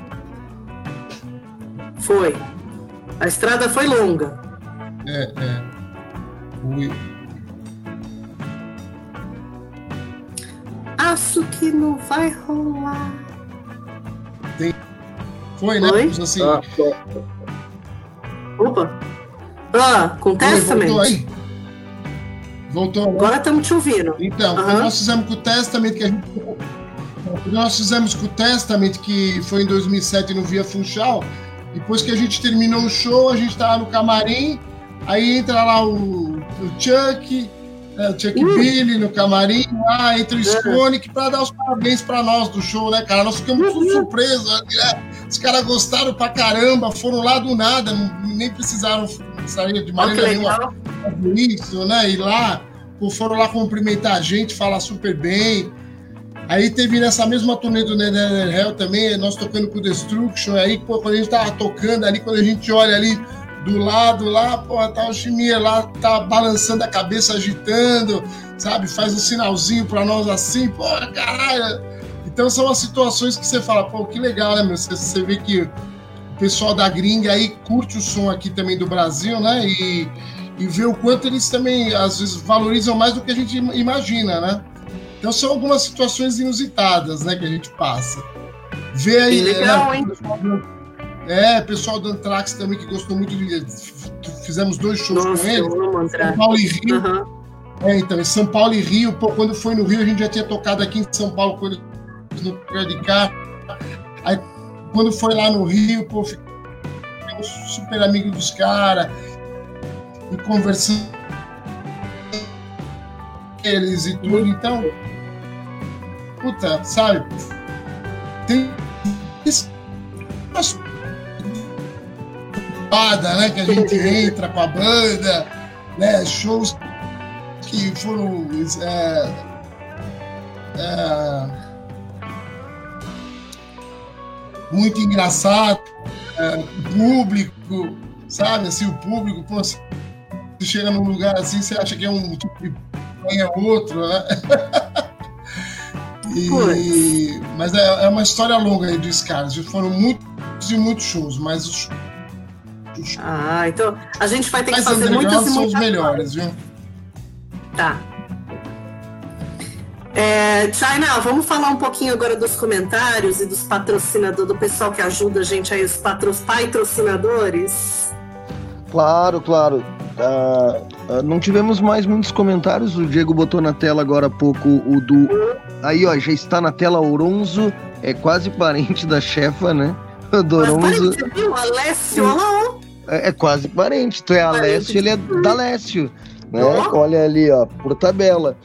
Foi. A estrada foi longa. É, é. Acho que não vai rolar. Tem... Foi, né? Foi? Assim... Ah, Opa! Ah, com Testament? Voltou aí? Voltou. Agora estamos te ouvindo. Então, uhum. nós fizemos com o Testament, que a gente... Nós fizemos com o Testament, que foi em 2007 no Via Funchal. Depois que a gente terminou o show, a gente estava no camarim, aí entra lá o, o Chuck, é, o Chuck uh. Billy no camarim, lá entra o Skonic para dar os parabéns para nós do show, né, cara? Nós ficamos uhum. surpresos, né? Os caras gostaram pra caramba, foram lá do nada, nem precisaram sair de maneira nenhuma isso, né? Ir lá, foram lá cumprimentar a gente, falar super bem. Aí teve nessa mesma turnê do Nether Hell também, nós tocando com Destruction, aí pô, quando a gente tava tocando ali, quando a gente olha ali do lado lá, pô, tá o Chimia lá, tá balançando a cabeça, agitando, sabe? Faz um sinalzinho para nós assim, pô, caralho. Então são as situações que você fala, pô, que legal, né, meu? Você, você vê que o pessoal da gringa aí curte o som aqui também do Brasil, né? E, e vê o quanto eles também, às vezes, valorizam mais do que a gente imagina, né? Então são algumas situações inusitadas, né, que a gente passa. Vê aí. Que legal, é, hein? É, pessoal do Anthrax também que gostou muito de. Fizemos dois shows Nossa, com ele. São Paulo e Rio. Uhum. É, então, em São Paulo e Rio, pô, quando foi no Rio, a gente já tinha tocado aqui em São Paulo quando no Credit Card. Aí, quando foi lá no Rio, pô, ficamos super amigo dos caras e conversando eles e tudo. Então, puta, sabe? tem né, que a gente <laughs> entra com a banda, né, shows que foram é, é, muito engraçado, é, público, sabe, assim, o público, pô, você chega num lugar assim, você acha que é um tipo de é outro, né? <laughs> e, mas é, é, uma história longa aí dos caras, foram muitos e muitos shows, mas os ah, então a gente vai ter que fazer muitas e muitas são os melhores, viu? Tá. É, China, vamos falar um pouquinho agora dos comentários e dos patrocinadores, do pessoal que ajuda a gente aí, os patros, patrocinadores. Claro, claro. Uh, uh, não tivemos mais muitos comentários. O Diego botou na tela agora há pouco o do. Aí, ó, já está na tela Oronzo, é quase parente da chefa, né? <laughs> Doronzo. Mas, viu? Alessio, olha é, é, quase parente. Tu é Alessio, ele é da Lécio. Né? Olha ali, ó, por tabela.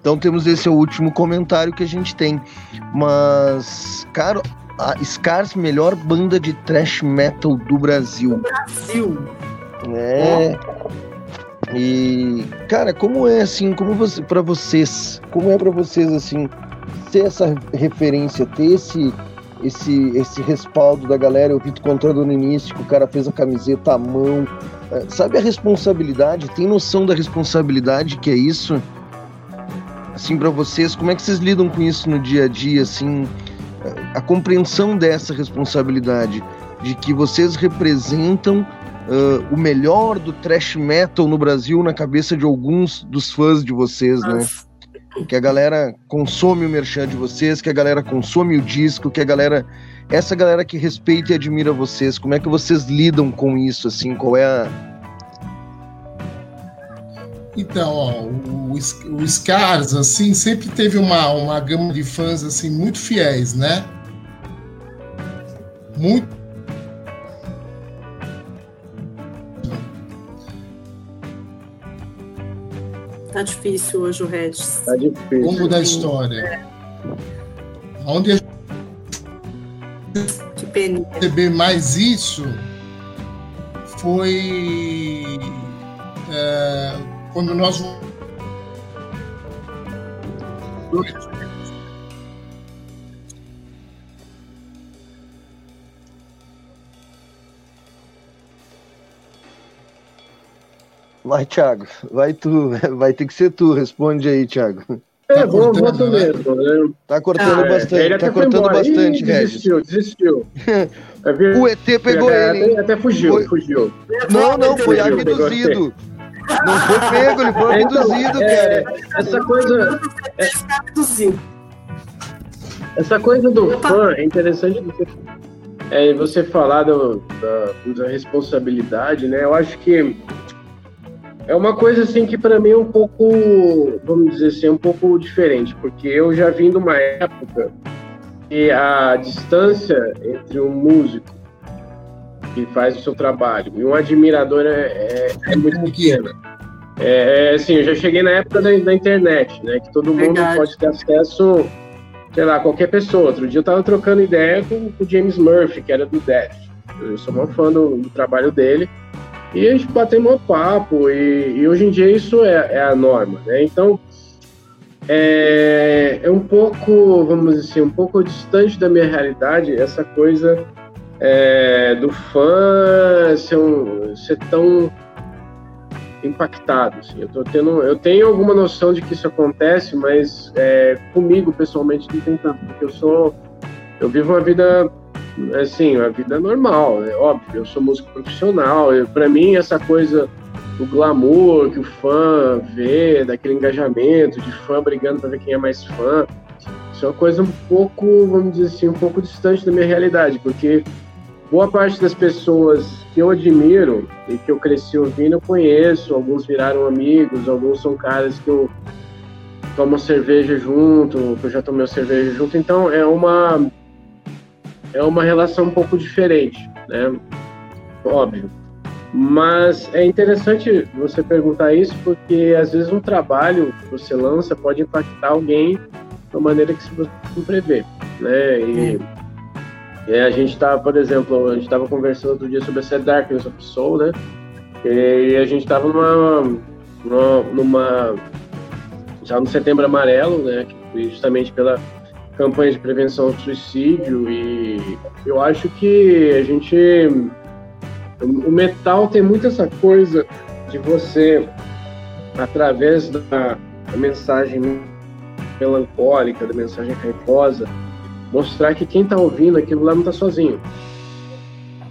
Então temos esse é o último comentário que a gente tem. Mas, cara, a Scars, melhor banda de thrash metal do Brasil. Brasil. É. E, cara, como é assim, como você, para vocês, como é para vocês assim, ter essa referência, ter esse esse, esse respaldo da galera. Eu vi tu contando no início que o cara fez a camiseta à mão. É, sabe a responsabilidade? Tem noção da responsabilidade que é isso? Assim, para vocês, como é que vocês lidam com isso no dia a dia? Assim, é, a compreensão dessa responsabilidade, de que vocês representam uh, o melhor do thrash metal no Brasil na cabeça de alguns dos fãs de vocês, né? Nossa. né? que a galera consome o merchan de vocês, que a galera consome o disco, que a galera. Essa galera que respeita e admira vocês, como é que vocês lidam com isso, assim? Qual é a. Então, ó, o, o Scars, assim, sempre teve uma, uma gama de fãs, assim, muito fiéis, né? Muito Tá difícil hoje o Regis. Tá difícil. Longo da história. É. Onde a que pena. perceber mais isso foi é, quando nós Vai, Thiago, vai tu, <laughs> vai ter que ser tu, responde aí, Thiago. É, tá vou, vou tu né? mesmo, né? Tá cortando ah, bastante, tá cortando bastante, Ih, Desistiu, desistiu. <laughs> o ET pegou ele. Até, até fugiu, foi... fugiu. Não, não, foi fugiu, abduzido. Não foi pego, ele foi então, abduzido, é, cara. Essa coisa. É, essa coisa do fã é interessante você, é, você falar do, da, da responsabilidade, né? Eu acho que é uma coisa assim que para mim é um pouco, vamos dizer assim, um pouco diferente, porque eu já vim de uma época que a distância entre um músico que faz o seu trabalho e um admirador é, é, é muito pequena. É, é, assim, eu já cheguei na época da, da internet, né, que todo mundo Verdade. pode ter acesso, sei lá, qualquer pessoa. Outro dia eu tava trocando ideia com, com o James Murphy, que era do Death. Eu sou uma fã do, do trabalho dele. E a gente bateu um papo, e, e, hoje em dia isso é, é a norma, né? Então, é, é, um pouco, vamos dizer assim, um pouco distante da minha realidade essa coisa é, do fã ser, um, ser tão impactado. Assim. Eu, tô tendo, eu tenho alguma noção de que isso acontece, mas é, comigo, pessoalmente, não tem tanto, porque eu sou. Eu vivo uma vida assim, a vida normal, é óbvio, eu sou músico profissional, para mim essa coisa do glamour que o fã vê, daquele engajamento de fã brigando para ver quem é mais fã, isso é uma coisa um pouco, vamos dizer assim, um pouco distante da minha realidade, porque boa parte das pessoas que eu admiro e que eu cresci ouvindo eu conheço, alguns viraram amigos, alguns são caras que eu tomo cerveja junto, que eu já tomei cerveja junto, então é uma é uma relação um pouco diferente, né? Óbvio. Mas é interessante você perguntar isso porque às vezes um trabalho que você lança pode impactar alguém de uma maneira que você não prevê, né? E E a gente estava, por exemplo, a gente estava conversando outro dia sobre essa Darkness of Soul, né? E a gente estava numa, numa, numa já no Setembro Amarelo, né? Justamente pela campanha de prevenção ao suicídio e eu acho que a gente o metal tem muito essa coisa de você através da, da mensagem melancólica, da mensagem raivosa, mostrar que quem está ouvindo aquilo lá não está sozinho.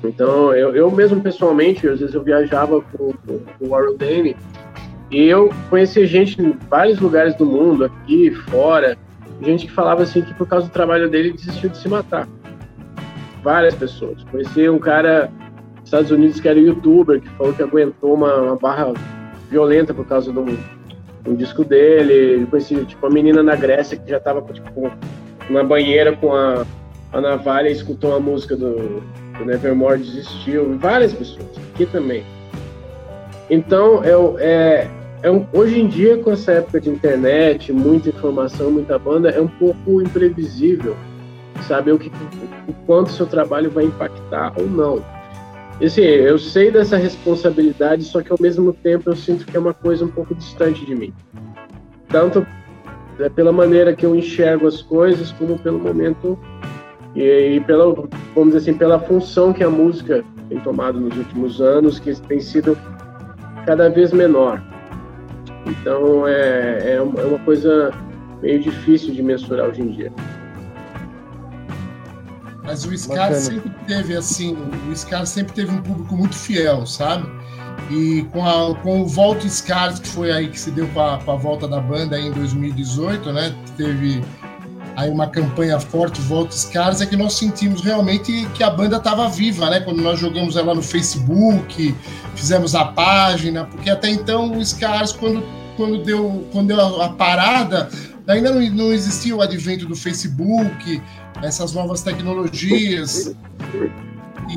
Então, eu, eu mesmo pessoalmente, às vezes eu viajava com, com, com o Warren Dane e eu conheci gente em vários lugares do mundo, aqui, fora, gente que falava assim que por causa do trabalho dele desistiu de se matar. Várias pessoas. Conheci um cara nos Estados Unidos que era youtuber, que falou que aguentou uma, uma barra violenta por causa do, um disco dele. Conheci tipo, uma menina na Grécia que já estava tipo, na banheira com a, a navalha e escutou a música do, do Nevermore desistiu. Várias pessoas, aqui também. Então, é, é, é um, hoje em dia, com essa época de internet, muita informação, muita banda, é um pouco imprevisível saber o, que, o quanto seu trabalho vai impactar ou não. Assim, eu sei dessa responsabilidade, só que ao mesmo tempo eu sinto que é uma coisa um pouco distante de mim. Tanto é, pela maneira que eu enxergo as coisas, como pelo momento e, e pela, vamos dizer assim, pela função que a música tem tomado nos últimos anos, que tem sido cada vez menor. Então é, é uma coisa meio difícil de mensurar hoje em dia. Mas o Scar sempre teve, assim, o Scar sempre teve um público muito fiel, sabe? E com, a, com o Volta Scars, que foi aí que se deu com a, com a volta da banda em 2018, né? Teve aí uma campanha forte, Volta Scars, é que nós sentimos realmente que a banda estava viva, né? Quando nós jogamos ela no Facebook, fizemos a página, porque até então o Scars, quando, quando, deu, quando deu a, parada, ainda não, não existia o advento do Facebook, essas novas tecnologias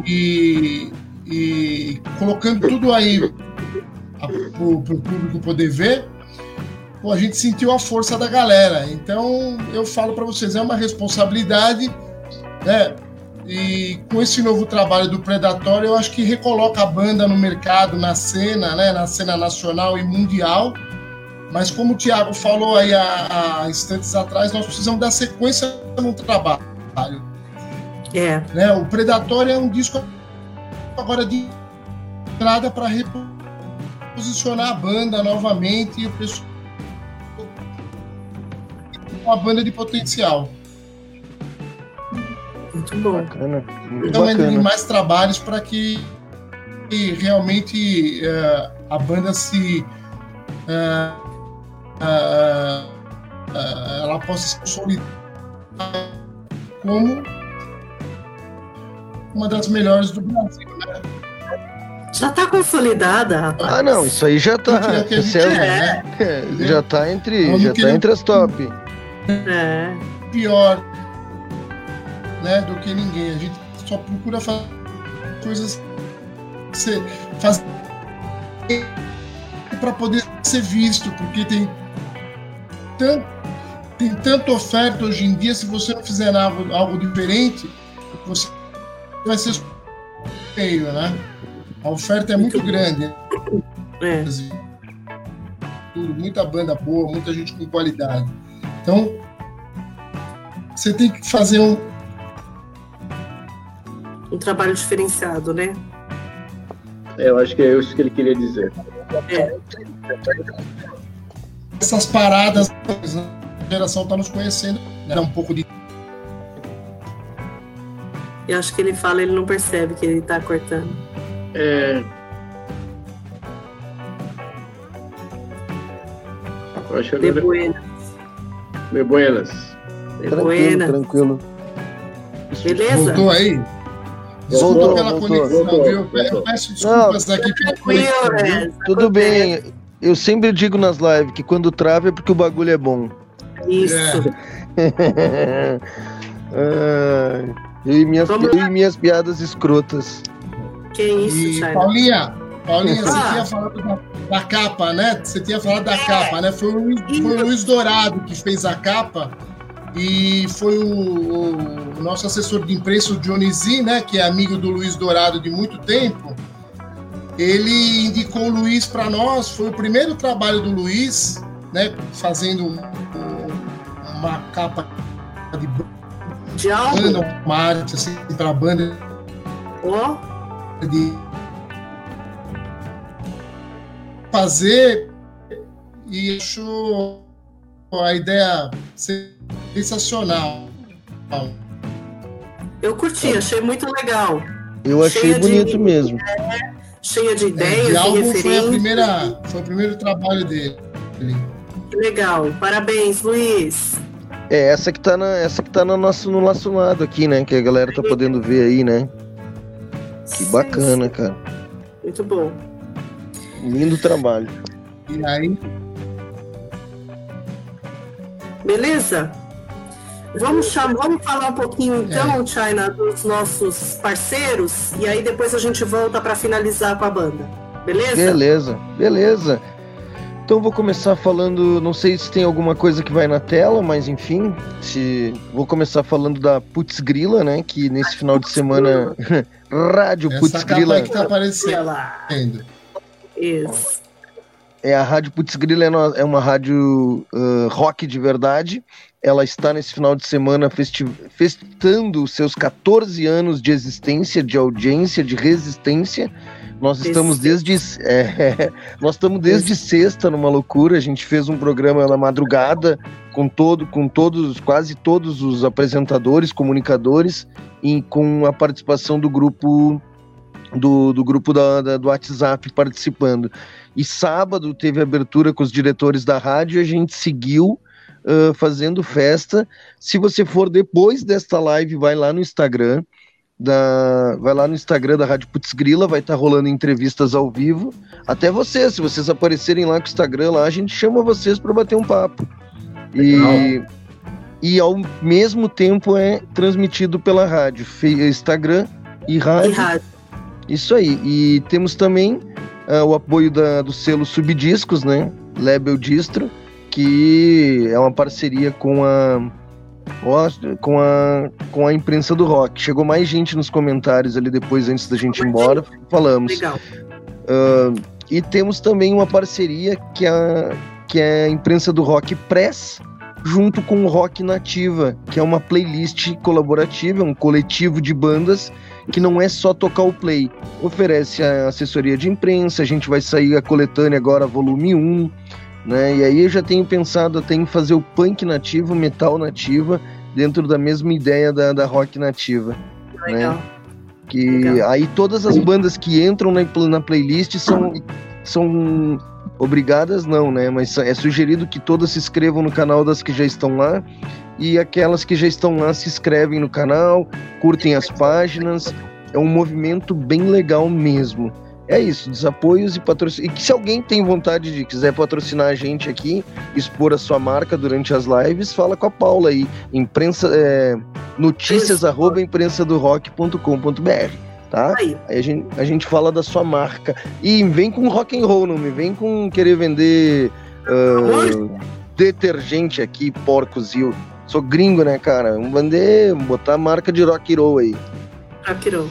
e, e colocando tudo aí para o público poder ver, pô, a gente sentiu a força da galera. Então eu falo para vocês, é uma responsabilidade, né? E com esse novo trabalho do Predatório, eu acho que recoloca a banda no mercado, na cena, né? Na cena nacional e mundial. Mas como o Thiago falou aí há, há instantes atrás, nós precisamos dar sequência no trabalho. É. Né? O Predatório é um disco agora de entrada para reposicionar a banda novamente e o pessoal uma banda de potencial. Muito bom. Bacana. Muito então, bacana. mais trabalhos para que, que, realmente uh, a banda se. Uh, uh, ela possa se consolidar como uma das melhores do Brasil, né? Já está consolidada, rapaz. Ah, não, isso aí já está. É, é, né? <laughs> Já está entre, já tá entre as top. É. Pior, né, do que ninguém. A gente só procura fazer coisas fazer para poder ser visto, porque tem tanto tem tanta oferta hoje em dia, se você não fizer algo, algo diferente, você vai ser meio, né? A oferta é muito grande. É. Tudo, muita banda boa, muita gente com qualidade. Então, você tem que fazer um um trabalho diferenciado, né? É, eu acho que é isso que ele queria dizer. É. Essas paradas, né? geração está nos conhecendo, né? um pouco de. Eu acho que ele fala, ele não percebe que ele está cortando. É. Eu acho que de buenas. De buenas. De tranquilo, tranquilo. Beleza? Voltou aí? Desculpa voltou, pela voltou, conexão, voltou, viu? Eu peço desculpas não, aqui pela conexão. É, Tudo bem. Eu sempre digo nas lives que quando trava é porque o bagulho é bom. Isso. É. <laughs> eu, e minhas, eu e minhas piadas escrotas. Que isso, e, Paulinha, Paulinha, ah. você tinha falado da, da, capa, né? Você tinha falado da é. capa, né? Foi o, foi o Luiz Dourado que fez a capa. E foi o, o nosso assessor de imprensa, o Johnny Z, né, que é amigo do Luiz Dourado de muito tempo. Ele indicou o Luiz para nós, foi o primeiro trabalho do Luiz, né, fazendo uma capa de, de banda, uma arte assim, para a banda. Oh. De fazer e achou a ideia sensacional. Eu curti, achei muito legal. Eu achei cheia bonito de, mesmo. É, cheia de ideias, é, de álbum foi, a primeira, foi o primeiro trabalho dele. Que legal. Parabéns, Luiz. É, essa que tá, na, essa que tá no nosso no laçonado aqui, né? Que a galera tá podendo ver aí, né? Que bacana, cara. Muito bom. Lindo trabalho. E aí, Beleza? Vamos, chamar, vamos falar um pouquinho então, é. China, dos nossos parceiros e aí depois a gente volta para finalizar com a banda. Beleza? Beleza, beleza. Então vou começar falando, não sei se tem alguma coisa que vai na tela, mas enfim, se vou começar falando da Putz Grila, né, que nesse final de semana <laughs> Rádio Essa Putz Grila que tá aparecendo. Isso. É a Rádio Putz Grila é, é uma rádio uh, rock de verdade. Ela está nesse final de semana festando seus 14 anos de existência, de audiência, de resistência. Nós estamos desde é, <laughs> nós estamos desde sexta numa loucura. A gente fez um programa na madrugada com todo, com todos, quase todos os apresentadores, comunicadores e com a participação do grupo do, do grupo da, da, do WhatsApp participando. E sábado teve abertura com os diretores da rádio e a gente seguiu uh, fazendo festa. Se você for depois desta live, vai lá no Instagram. Da, vai lá no Instagram da Rádio Putz Grila, vai estar tá rolando entrevistas ao vivo. Até vocês, se vocês aparecerem lá com o Instagram, lá a gente chama vocês para bater um papo. E, e ao mesmo tempo é transmitido pela rádio, Instagram e rádio. E rádio. Isso aí. E temos também uh, o apoio da, do selo Subdiscos, né? Label Distro, que é uma parceria com a com a, com a imprensa do rock. Chegou mais gente nos comentários ali depois, antes da gente ir embora, falamos. Legal. Uh, e temos também uma parceria que é, a, que é a imprensa do rock Press, junto com o Rock Nativa, que é uma playlist colaborativa, um coletivo de bandas que não é só tocar o play. Oferece a assessoria de imprensa, a gente vai sair a coletânea agora, volume 1, né? E aí eu já tenho pensado até em fazer o punk nativo, metal nativa, dentro da mesma ideia da, da rock nativa. Né? Legal. Né? Que Legal. aí todas as bandas que entram na, na playlist são, são obrigadas não, né? Mas é sugerido que todas se inscrevam no canal das que já estão lá e aquelas que já estão lá se inscrevem no canal, curtem as páginas. É um movimento bem legal mesmo. É isso, desapoios e patrocínios. E que se alguém tem vontade de quiser patrocinar a gente aqui, expor a sua marca durante as lives, fala com a Paula aí. Imprensa, é, notícias arroba imprensadorock.com.br tá? Aí. aí, a, gente, a gente fala da sua marca. E vem com rock and roll, não me vem com querer vender uh, detergente aqui, porcos e Sou gringo, né, cara? Vamos vender, botar a marca de rock and roll aí. Rock roll.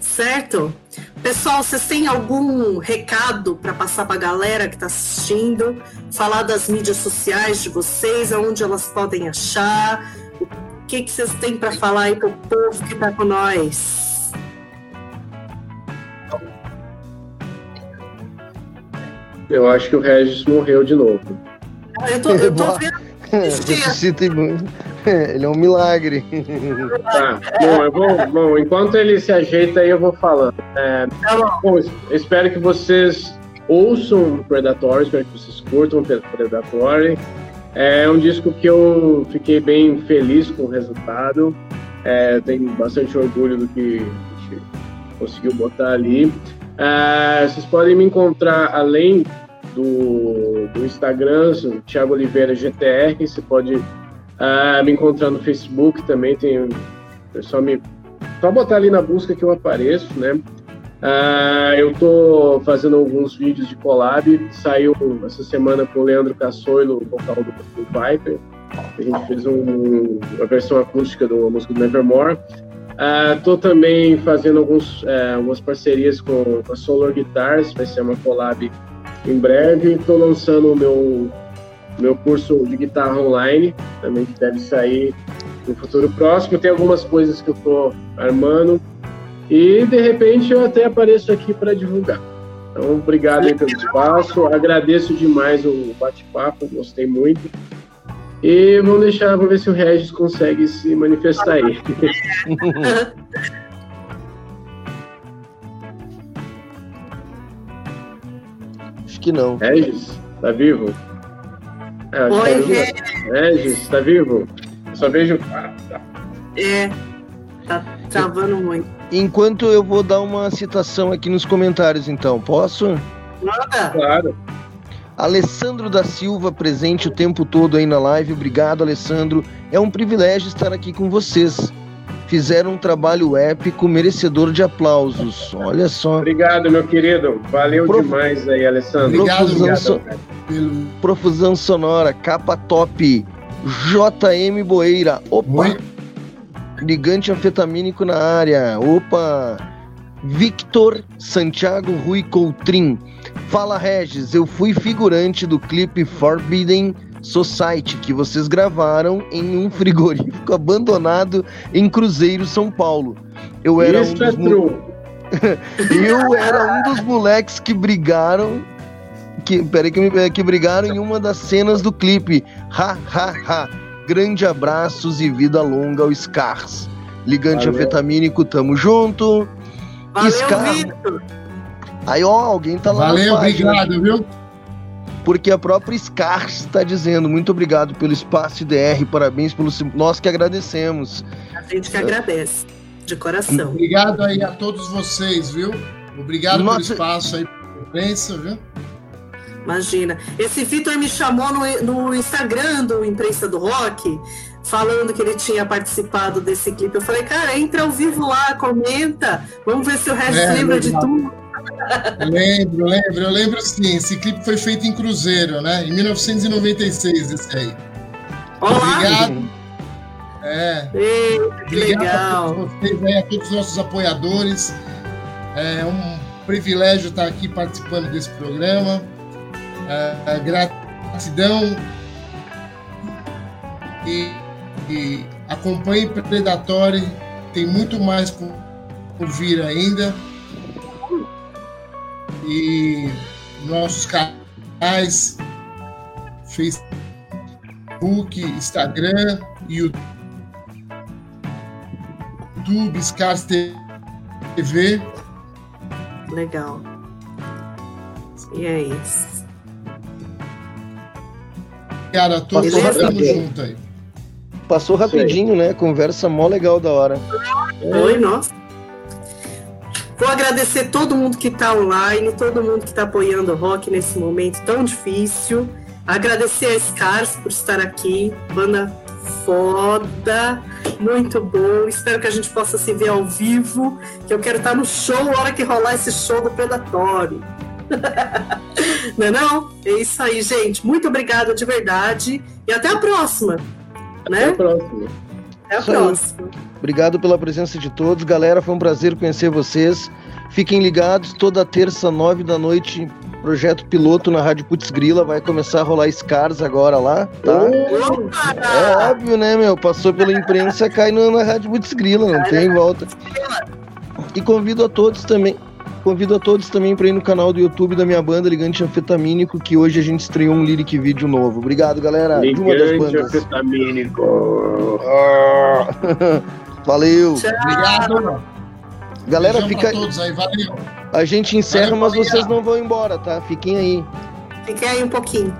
Certo? Pessoal, vocês têm algum recado para passar para a galera que está assistindo? Falar das mídias sociais de vocês, aonde elas podem achar? O que, que vocês têm para falar aí para o povo que está com nós? Eu acho que o Regis morreu de novo. Eu tô, eu tô <laughs> vendo Ressuscita <laughs> Ele é um milagre. Tá, bom, eu vou, bom, enquanto ele se ajeita aí, eu vou falando. É, tá bom, espero que vocês ouçam Predatory, espero que vocês curtam Predatory. É um disco que eu fiquei bem feliz com o resultado. É, tenho bastante orgulho do que a gente conseguiu botar ali. É, vocês podem me encontrar além do, do Instagram, Thiago Oliveira GTR, você pode uh, me encontrar no Facebook também, tem é só me só botar ali na busca que eu apareço, né? Uh, eu tô fazendo alguns vídeos de collab, saiu essa semana com o Leandro Cassoilo, vocal do, do Viper, A gente fez um, uma versão acústica uma música do Nevermore. Estou uh, também fazendo alguns, uh, algumas parcerias com, com a Solar Guitars, vai ser uma collab em breve. Estou lançando o meu, meu curso de guitarra online, também que deve sair no futuro próximo. Tem algumas coisas que eu estou armando e de repente eu até apareço aqui para divulgar. Então, obrigado aí pelo espaço, agradeço demais o bate-papo, gostei muito. E vamos deixar, vamos ver se o Regis consegue se manifestar aí. <laughs> <laughs> Acho que não. Regis, tá vivo? É, Oi, tá vivo. Regis, tá vivo? Eu só vejo. Ah, tá. É, tá travando muito. Enquanto eu vou dar uma citação aqui nos comentários, então, posso? Manda! Claro. Alessandro da Silva, presente o tempo todo aí na live. Obrigado, Alessandro. É um privilégio estar aqui com vocês. Fizeram um trabalho épico, merecedor de aplausos. Olha só. Obrigado, meu querido. Valeu Prof... demais aí, Alessandro. Obrigado, Profusão, so... Profusão sonora, capa top. JM Boeira. Opa! Oi. Ligante anfetamínico na área. Opa! Victor Santiago Rui Coutrin. Fala Regis, eu fui figurante do clipe Forbidden Society que vocês gravaram em um <laughs> frigorífico abandonado em Cruzeiro, São Paulo. Eu era Isso um dos é <laughs> Eu era um dos moleques que brigaram que, peraí, que, que brigaram em uma das cenas do clipe. Ha, ha, ha. Grande abraços e vida longa ao Scars. Ligante Valeu. anfetamínico, tamo junto. Valeu, Scar... Vitor. Aí, ó, alguém tá lá Valeu, obrigado, viu? Porque a própria Scar está dizendo muito obrigado pelo espaço IDR, parabéns pelo nós que agradecemos. A gente que agradece, de coração. Obrigado aí a todos vocês, viu? Obrigado Nossa... pelo espaço aí, pela imprensa, viu? Imagina. Esse Vitor me chamou no, no Instagram do Imprensa do Rock, falando que ele tinha participado desse clipe. Eu falei, cara, entra ao vivo lá, comenta, vamos ver se o resto é, lembra de tudo. Lembro, lembro, eu lembro sim. Esse clipe foi feito em Cruzeiro, né? Em 1996, esse aí. Olá. Obrigado. É. Ei, Obrigado legal. a todos vocês, a todos os nossos apoiadores. É um privilégio estar aqui participando desse programa. É, gratidão e, e acompanhe Predatório. Tem muito mais por, por vir ainda e nossos canais Facebook, Instagram, YouTube, Scars TV. Legal. E é isso. Cara, todos estamos juntos aí. Passou rapidinho, né? Conversa mó legal da hora. Oi, nossa. Vou agradecer todo mundo que está online, todo mundo que está apoiando o rock nesse momento tão difícil. Agradecer a Scars por estar aqui, banda foda, muito bom. Espero que a gente possa se ver ao vivo, que eu quero estar no show a hora que rolar esse show do Predatório. <laughs> não é não? É isso aí, gente. Muito obrigada de verdade e até a próxima. Até né? a próxima. Até a próxima. Obrigado pela presença de todos. Galera, foi um prazer conhecer vocês. Fiquem ligados, toda terça, nove da noite, projeto piloto na Rádio Putz Grila. Vai começar a rolar Scars agora lá, tá? É óbvio, né, meu? Passou pela imprensa, cai na Rádio Putz Grila, não tem volta. E convido a todos também. Convido a todos também para ir no canal do YouTube da minha banda Ligante Anfetamínico, que hoje a gente estreou um lyric vídeo novo. Obrigado, galera. Ligante Anfetamínico. Valeu. Tchau. Obrigado. Galera, fica. todos aí, valeu. A gente encerra, valeu, mas vocês não vão embora, tá? Fiquem aí. Fiquem aí um pouquinho.